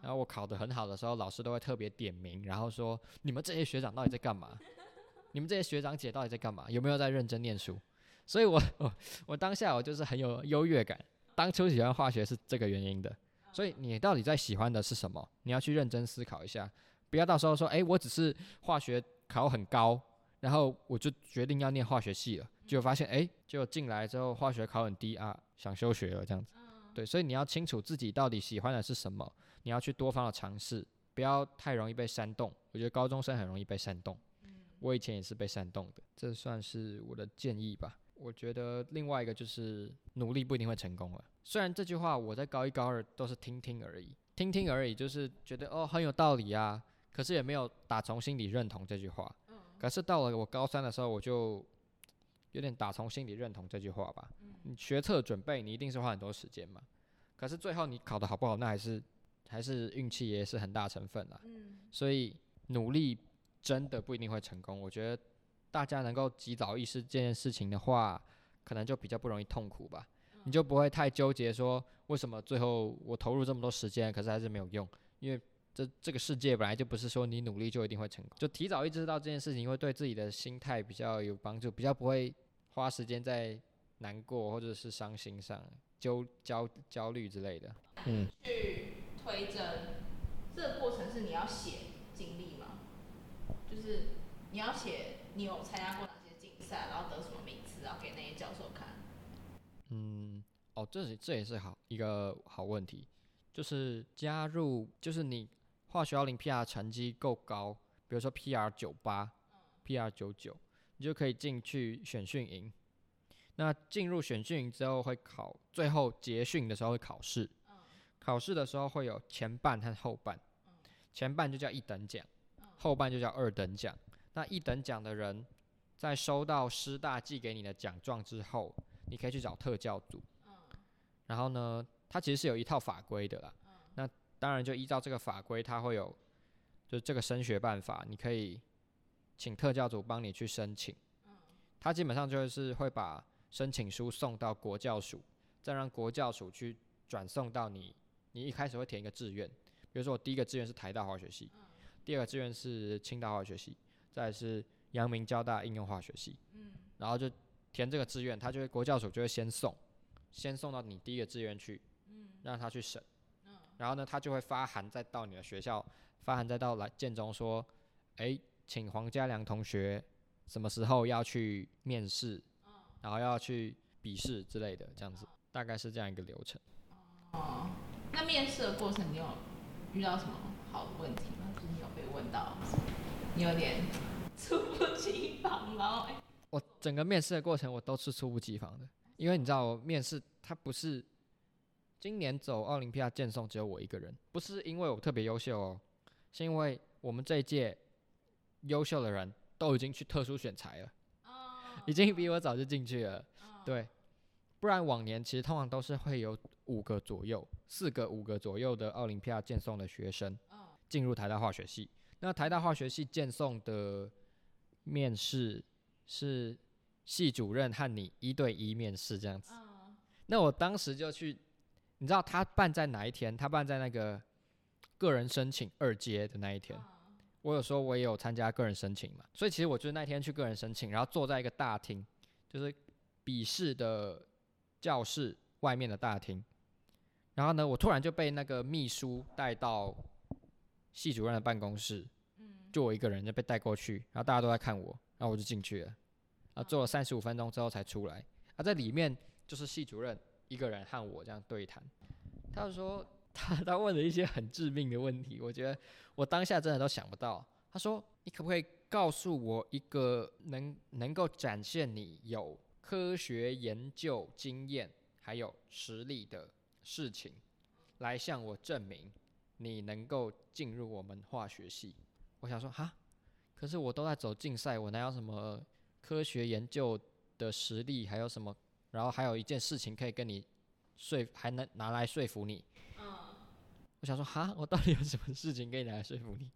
然后我考得很好的时候，老师都会特别点名，然后说你们这些学长到底在干嘛？(laughs) 你们这些学长姐到底在干嘛？有没有在认真念书？所以我 (laughs) 我我当下我就是很有优越感。当初喜欢化学是这个原因的。所以你到底在喜欢的是什么？你要去认真思考一下，不要到时候说，哎，我只是化学考很高，然后我就决定要念化学系了，结果发现，哎，就进来之后化学考很低啊，想休学了这样子。对，所以你要清楚自己到底喜欢的是什么，你要去多方的尝试，不要太容易被煽动。我觉得高中生很容易被煽动。我以前也是被煽动的，这算是我的建议吧。我觉得另外一个就是努力不一定会成功了。虽然这句话我在高一高二都是听听而已，听听而已，就是觉得哦很有道理啊，可是也没有打从心里认同这句话。可是到了我高三的时候，我就有点打从心里认同这句话吧。你学测准备，你一定是花很多时间嘛。可是最后你考得好不好，那还是还是运气也是很大成分啦。所以努力。真的不一定会成功。我觉得大家能够及早意识这件事情的话，可能就比较不容易痛苦吧。你就不会太纠结说为什么最后我投入这么多时间，可是还是没有用。因为这这个世界本来就不是说你努力就一定会成功。就提早意识到这件事情，会对自己的心态比较有帮助，比较不会花时间在难过或者是伤心上、焦焦焦虑之类的。嗯。去推甄，这个过程是你要写经历吗。就是你要写你有参加过哪些竞赛，然后得什么名次，然后给那些教授看。嗯，哦，这是这也是好一个好问题，就是加入，就是你化学奥林匹亚成绩够高，比如说 PR 九八，PR 九九，你就可以进去选训营。那进入选训营之后会考，最后结训的时候会考试。考试的时候会有前半和后半，前半就叫一等奖。后半就叫二等奖。那一等奖的人，在收到师大寄给你的奖状之后，你可以去找特教组。然后呢，它其实是有一套法规的啦。那当然就依照这个法规，它会有，就这个升学办法，你可以请特教组帮你去申请。他基本上就是会把申请书送到国教署，再让国教署去转送到你。你一开始会填一个志愿，比如说我第一个志愿是台大化学系。第二个志愿是清大化学系，再是阳明交大应用化学系，嗯，然后就填这个志愿，他就会国教署就会先送，先送到你第一个志愿去，嗯，让他去审，嗯，然后呢，他就会发函再到你的学校，发函再到来建中说，哎，请黄家良同学什么时候要去面试，然后要去笔试之类的，这样子，大概是这样一个流程。哦，那面试的过程你有遇到什么好的问题吗？就是你有被？问到。你有点猝不及防吗？我整个面试的过程我都是猝不及防的，因为你知道我面试它不是今年走奥林匹亚健送只有我一个人，不是因为我特别优秀哦，是因为我们这一届优秀的人都已经去特殊选材了，已经比我早就进去了，对，不然往年其实通常都是会有五个左右、四个、五个左右的奥林匹亚健送的学生进入台大化学系，那台大化学系健送的面试。是系主任和你一对一面试这样子，那我当时就去，你知道他办在哪一天？他办在那个个人申请二阶的那一天。我有时候我也有参加个人申请嘛，所以其实我就是那天去个人申请，然后坐在一个大厅，就是笔试的教室外面的大厅。然后呢，我突然就被那个秘书带到系主任的办公室，就我一个人就被带过去，然后大家都在看我。然后我就进去了，啊，坐了三十五分钟之后才出来。啊，在里面就是系主任一个人和我这样对谈。他说他他问了一些很致命的问题，我觉得我当下真的都想不到。他说：“你可不可以告诉我一个能能够展现你有科学研究经验还有实力的事情，来向我证明你能够进入我们化学系？”我想说哈。可是我都在走竞赛，我哪有什么科学研究的实力？还有什么？然后还有一件事情可以跟你说，还能拿来说服你？嗯。我想说，哈，我到底有什么事情可以拿来说服你？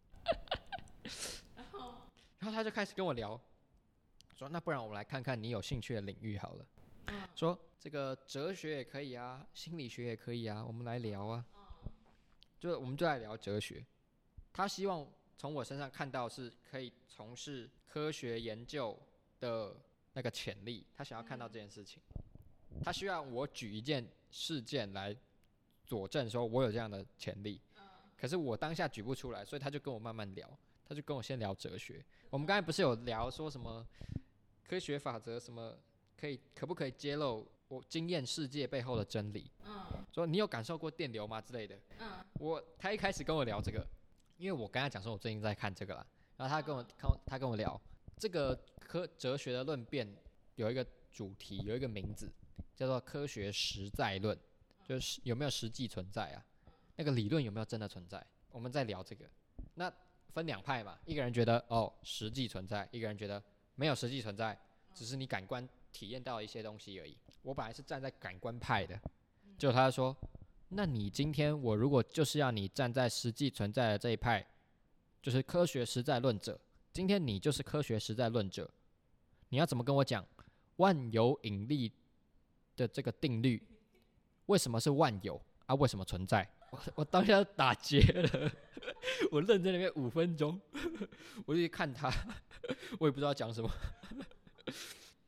然后，然后他就开始跟我聊，说：“那不然我们来看看你有兴趣的领域好了。”说这个哲学也可以啊，心理学也可以啊，我们来聊啊。就我们就来聊哲学。他希望。从我身上看到是可以从事科学研究的那个潜力，他想要看到这件事情，他需要我举一件事件来佐证说我有这样的潜力。可是我当下举不出来，所以他就跟我慢慢聊，他就跟我先聊哲学。我们刚才不是有聊说什么科学法则，什么可以可不可以揭露我经验世界背后的真理？嗯，说你有感受过电流吗之类的？嗯，我他一开始跟我聊这个。因为我跟他讲说，我最近在看这个啦，然后他跟我他他跟我聊这个科哲学的论辩有一个主题，有一个名字叫做科学实在论，就是有没有实际存在啊？那个理论有没有真的存在？我们在聊这个，那分两派嘛，一个人觉得哦实际存在，一个人觉得没有实际存在，只是你感官体验到一些东西而已。我本来是站在感官派的，就他说。那你今天我如果就是要你站在实际存在的这一派，就是科学实在论者。今天你就是科学实在论者，你要怎么跟我讲万有引力的这个定律？为什么是万有啊？为什么存在？我我当下打结了，(laughs) 我愣在那边五分钟，(laughs) 我就去看他，我也不知道讲什么。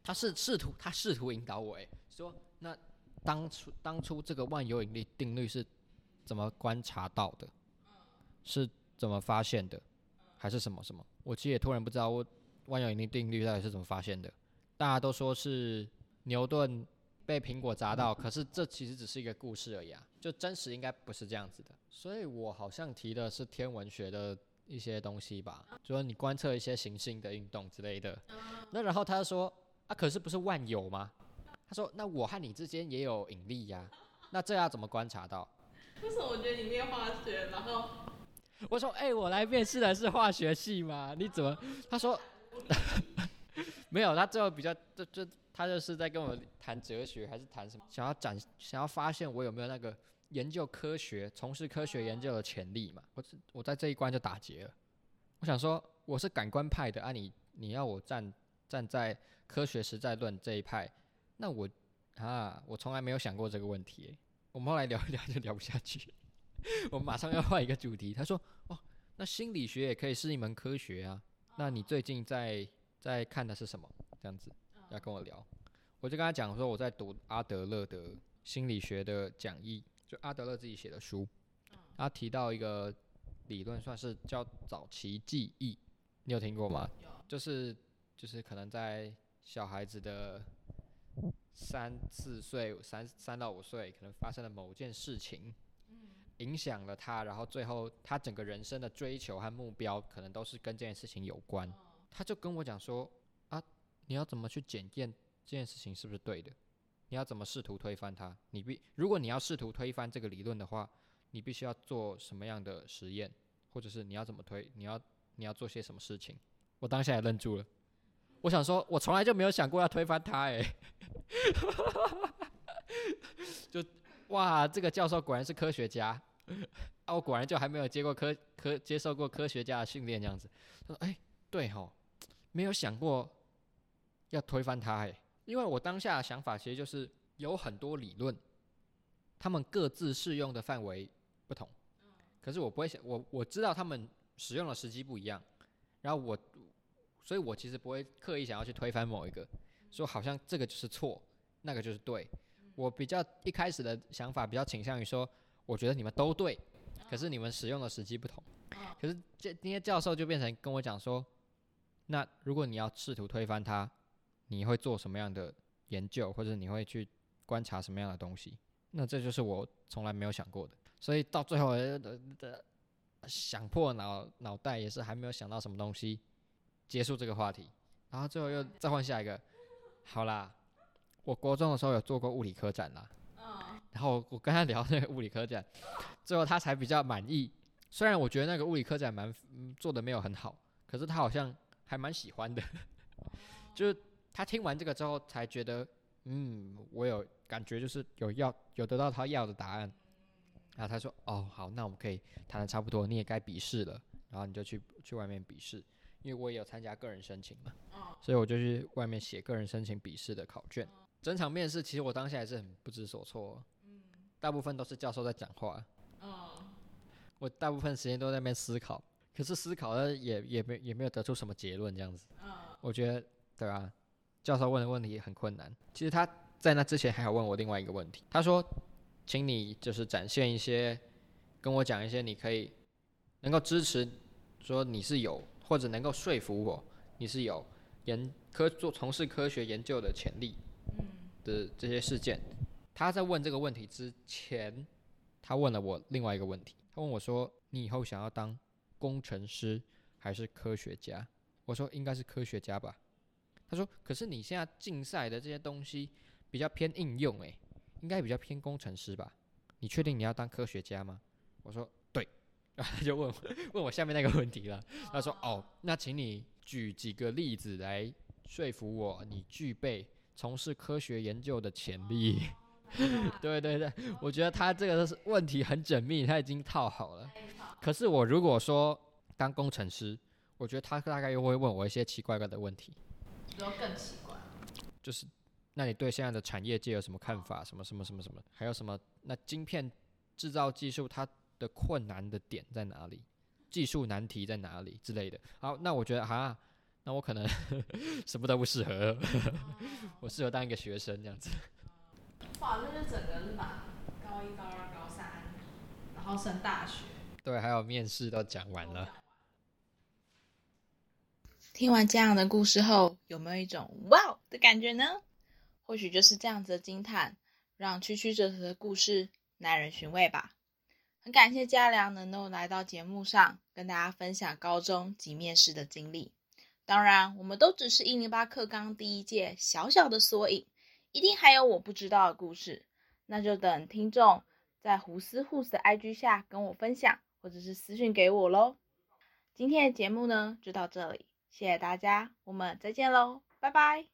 他是试图他试图引导我，哎，说那。当初当初这个万有引力定律是怎么观察到的？是怎么发现的？还是什么什么？我其实也突然不知道，我万有引力定律到底是怎么发现的？大家都说是牛顿被苹果砸到，可是这其实只是一个故事而已啊，就真实应该不是这样子的。所以我好像提的是天文学的一些东西吧，就说你观测一些行星的运动之类的。那然后他说啊，可是不是万有吗？他说：“那我和你之间也有引力呀，那这要怎么观察到？”为什么我觉得你念化学？然后我说：“哎，我来面试的是化学系吗？你怎么？”他说：“ (laughs) 没有。”他最后比较，就就他就是在跟我谈哲学，还是谈什么？想要展，想要发现我有没有那个研究科学、从事科学研究的潜力嘛？我我在这一关就打结了。我想说，我是感官派的啊，你你要我站站在科学实在论这一派。那我啊，我从来没有想过这个问题。我们后来聊一聊就聊不下去，(laughs) 我们马上要换一个主题。他说：“哦，那心理学也可以是一门科学啊。那你最近在在看的是什么？这样子要跟我聊。”我就跟他讲说，我在读阿德勒的心理学的讲义，就阿德勒自己写的书。他提到一个理论，算是叫早期记忆，你有听过吗？就是就是可能在小孩子的。三四岁，三三到五岁，可能发生了某件事情，影响了他，然后最后他整个人生的追求和目标可能都是跟这件事情有关。他就跟我讲说啊，你要怎么去检验这件事情是不是对的？你要怎么试图推翻它？你必如果你要试图推翻这个理论的话，你必须要做什么样的实验，或者是你要怎么推？你要你要做些什么事情？我当下也愣住了。我想说，我从来就没有想过要推翻他，(laughs) 哎，就哇，这个教授果然是科学家，啊，我果然就还没有接过科科接受过科学家的训练这样子。他说，哎，对吼，没有想过要推翻他，哎，因为我当下的想法其实就是有很多理论，他们各自适用的范围不同，可是我不会想，我我知道他们使用的时机不一样，然后我。所以我其实不会刻意想要去推翻某一个，说好像这个就是错，那个就是对。我比较一开始的想法比较倾向于说，我觉得你们都对，可是你们使用的时机不同。可是这今天教授就变成跟我讲说，那如果你要试图推翻它，你会做什么样的研究，或者你会去观察什么样的东西？那这就是我从来没有想过的。所以到最后的的想破脑脑袋也是还没有想到什么东西。结束这个话题，然后最后又再换下一个。好啦，我国中的时候有做过物理科展啦。然后我跟他聊那个物理科展，最后他才比较满意。虽然我觉得那个物理科展蛮做的没有很好，可是他好像还蛮喜欢的。(laughs) 就是他听完这个之后才觉得，嗯，我有感觉，就是有要有得到他要的答案。然后他说，哦，好，那我们可以谈的差不多，你也该笔试了，然后你就去去外面笔试。因为我也有参加个人申请嘛，所以我就去外面写个人申请笔试的考卷。整场面试其实我当下还是很不知所措，大部分都是教授在讲话，我大部分时间都在那边思考，可是思考的也也没也没有得出什么结论这样子。我觉得对吧？教授问的问题很困难。其实他在那之前还有问我另外一个问题，他说：“请你就是展现一些，跟我讲一些你可以能够支持，说你是有。”或者能够说服我，你是有研科做从事科学研究的潜力的这些事件。他在问这个问题之前，他问了我另外一个问题。他问我说：“你以后想要当工程师还是科学家？”我说：“应该是科学家吧。”他说：“可是你现在竞赛的这些东西比较偏应用，诶，应该比较偏工程师吧？你确定你要当科学家吗？”我说。对然后 (laughs) 他就问问我下面那个问题了。他说：“哦，那请你举几个例子来说服我，你具备从事科学研究的潜力。(laughs) ”对对对，我觉得他这个是问题很缜密，他已经套好了。可是我如果说当工程师，我觉得他大概又会问我一些奇怪怪的问题。说更奇怪？就是，那你对现在的产业界有什么看法？什么什么什么什么？还有什么？那晶片制造技术它？的困难的点在哪里？技术难题在哪里之类的？好，那我觉得哈，那我可能 (laughs) 什么都不适合，(laughs) 我适合当一个学生这样子。哇，那就整个是把高一、高二、高三，然后升大学，对，还有面试都讲完了。听完这样的故事后，有没有一种哇的感觉呢？或许就是这样子的惊叹，让曲曲折折的故事耐人寻味吧。很感谢嘉良能够来到节目上跟大家分享高中及面试的经历。当然，我们都只是一零八课纲第一届小小的缩影，一定还有我不知道的故事。那就等听众在胡思胡思的 IG 下跟我分享，或者是私信给我喽。今天的节目呢就到这里，谢谢大家，我们再见喽，拜拜。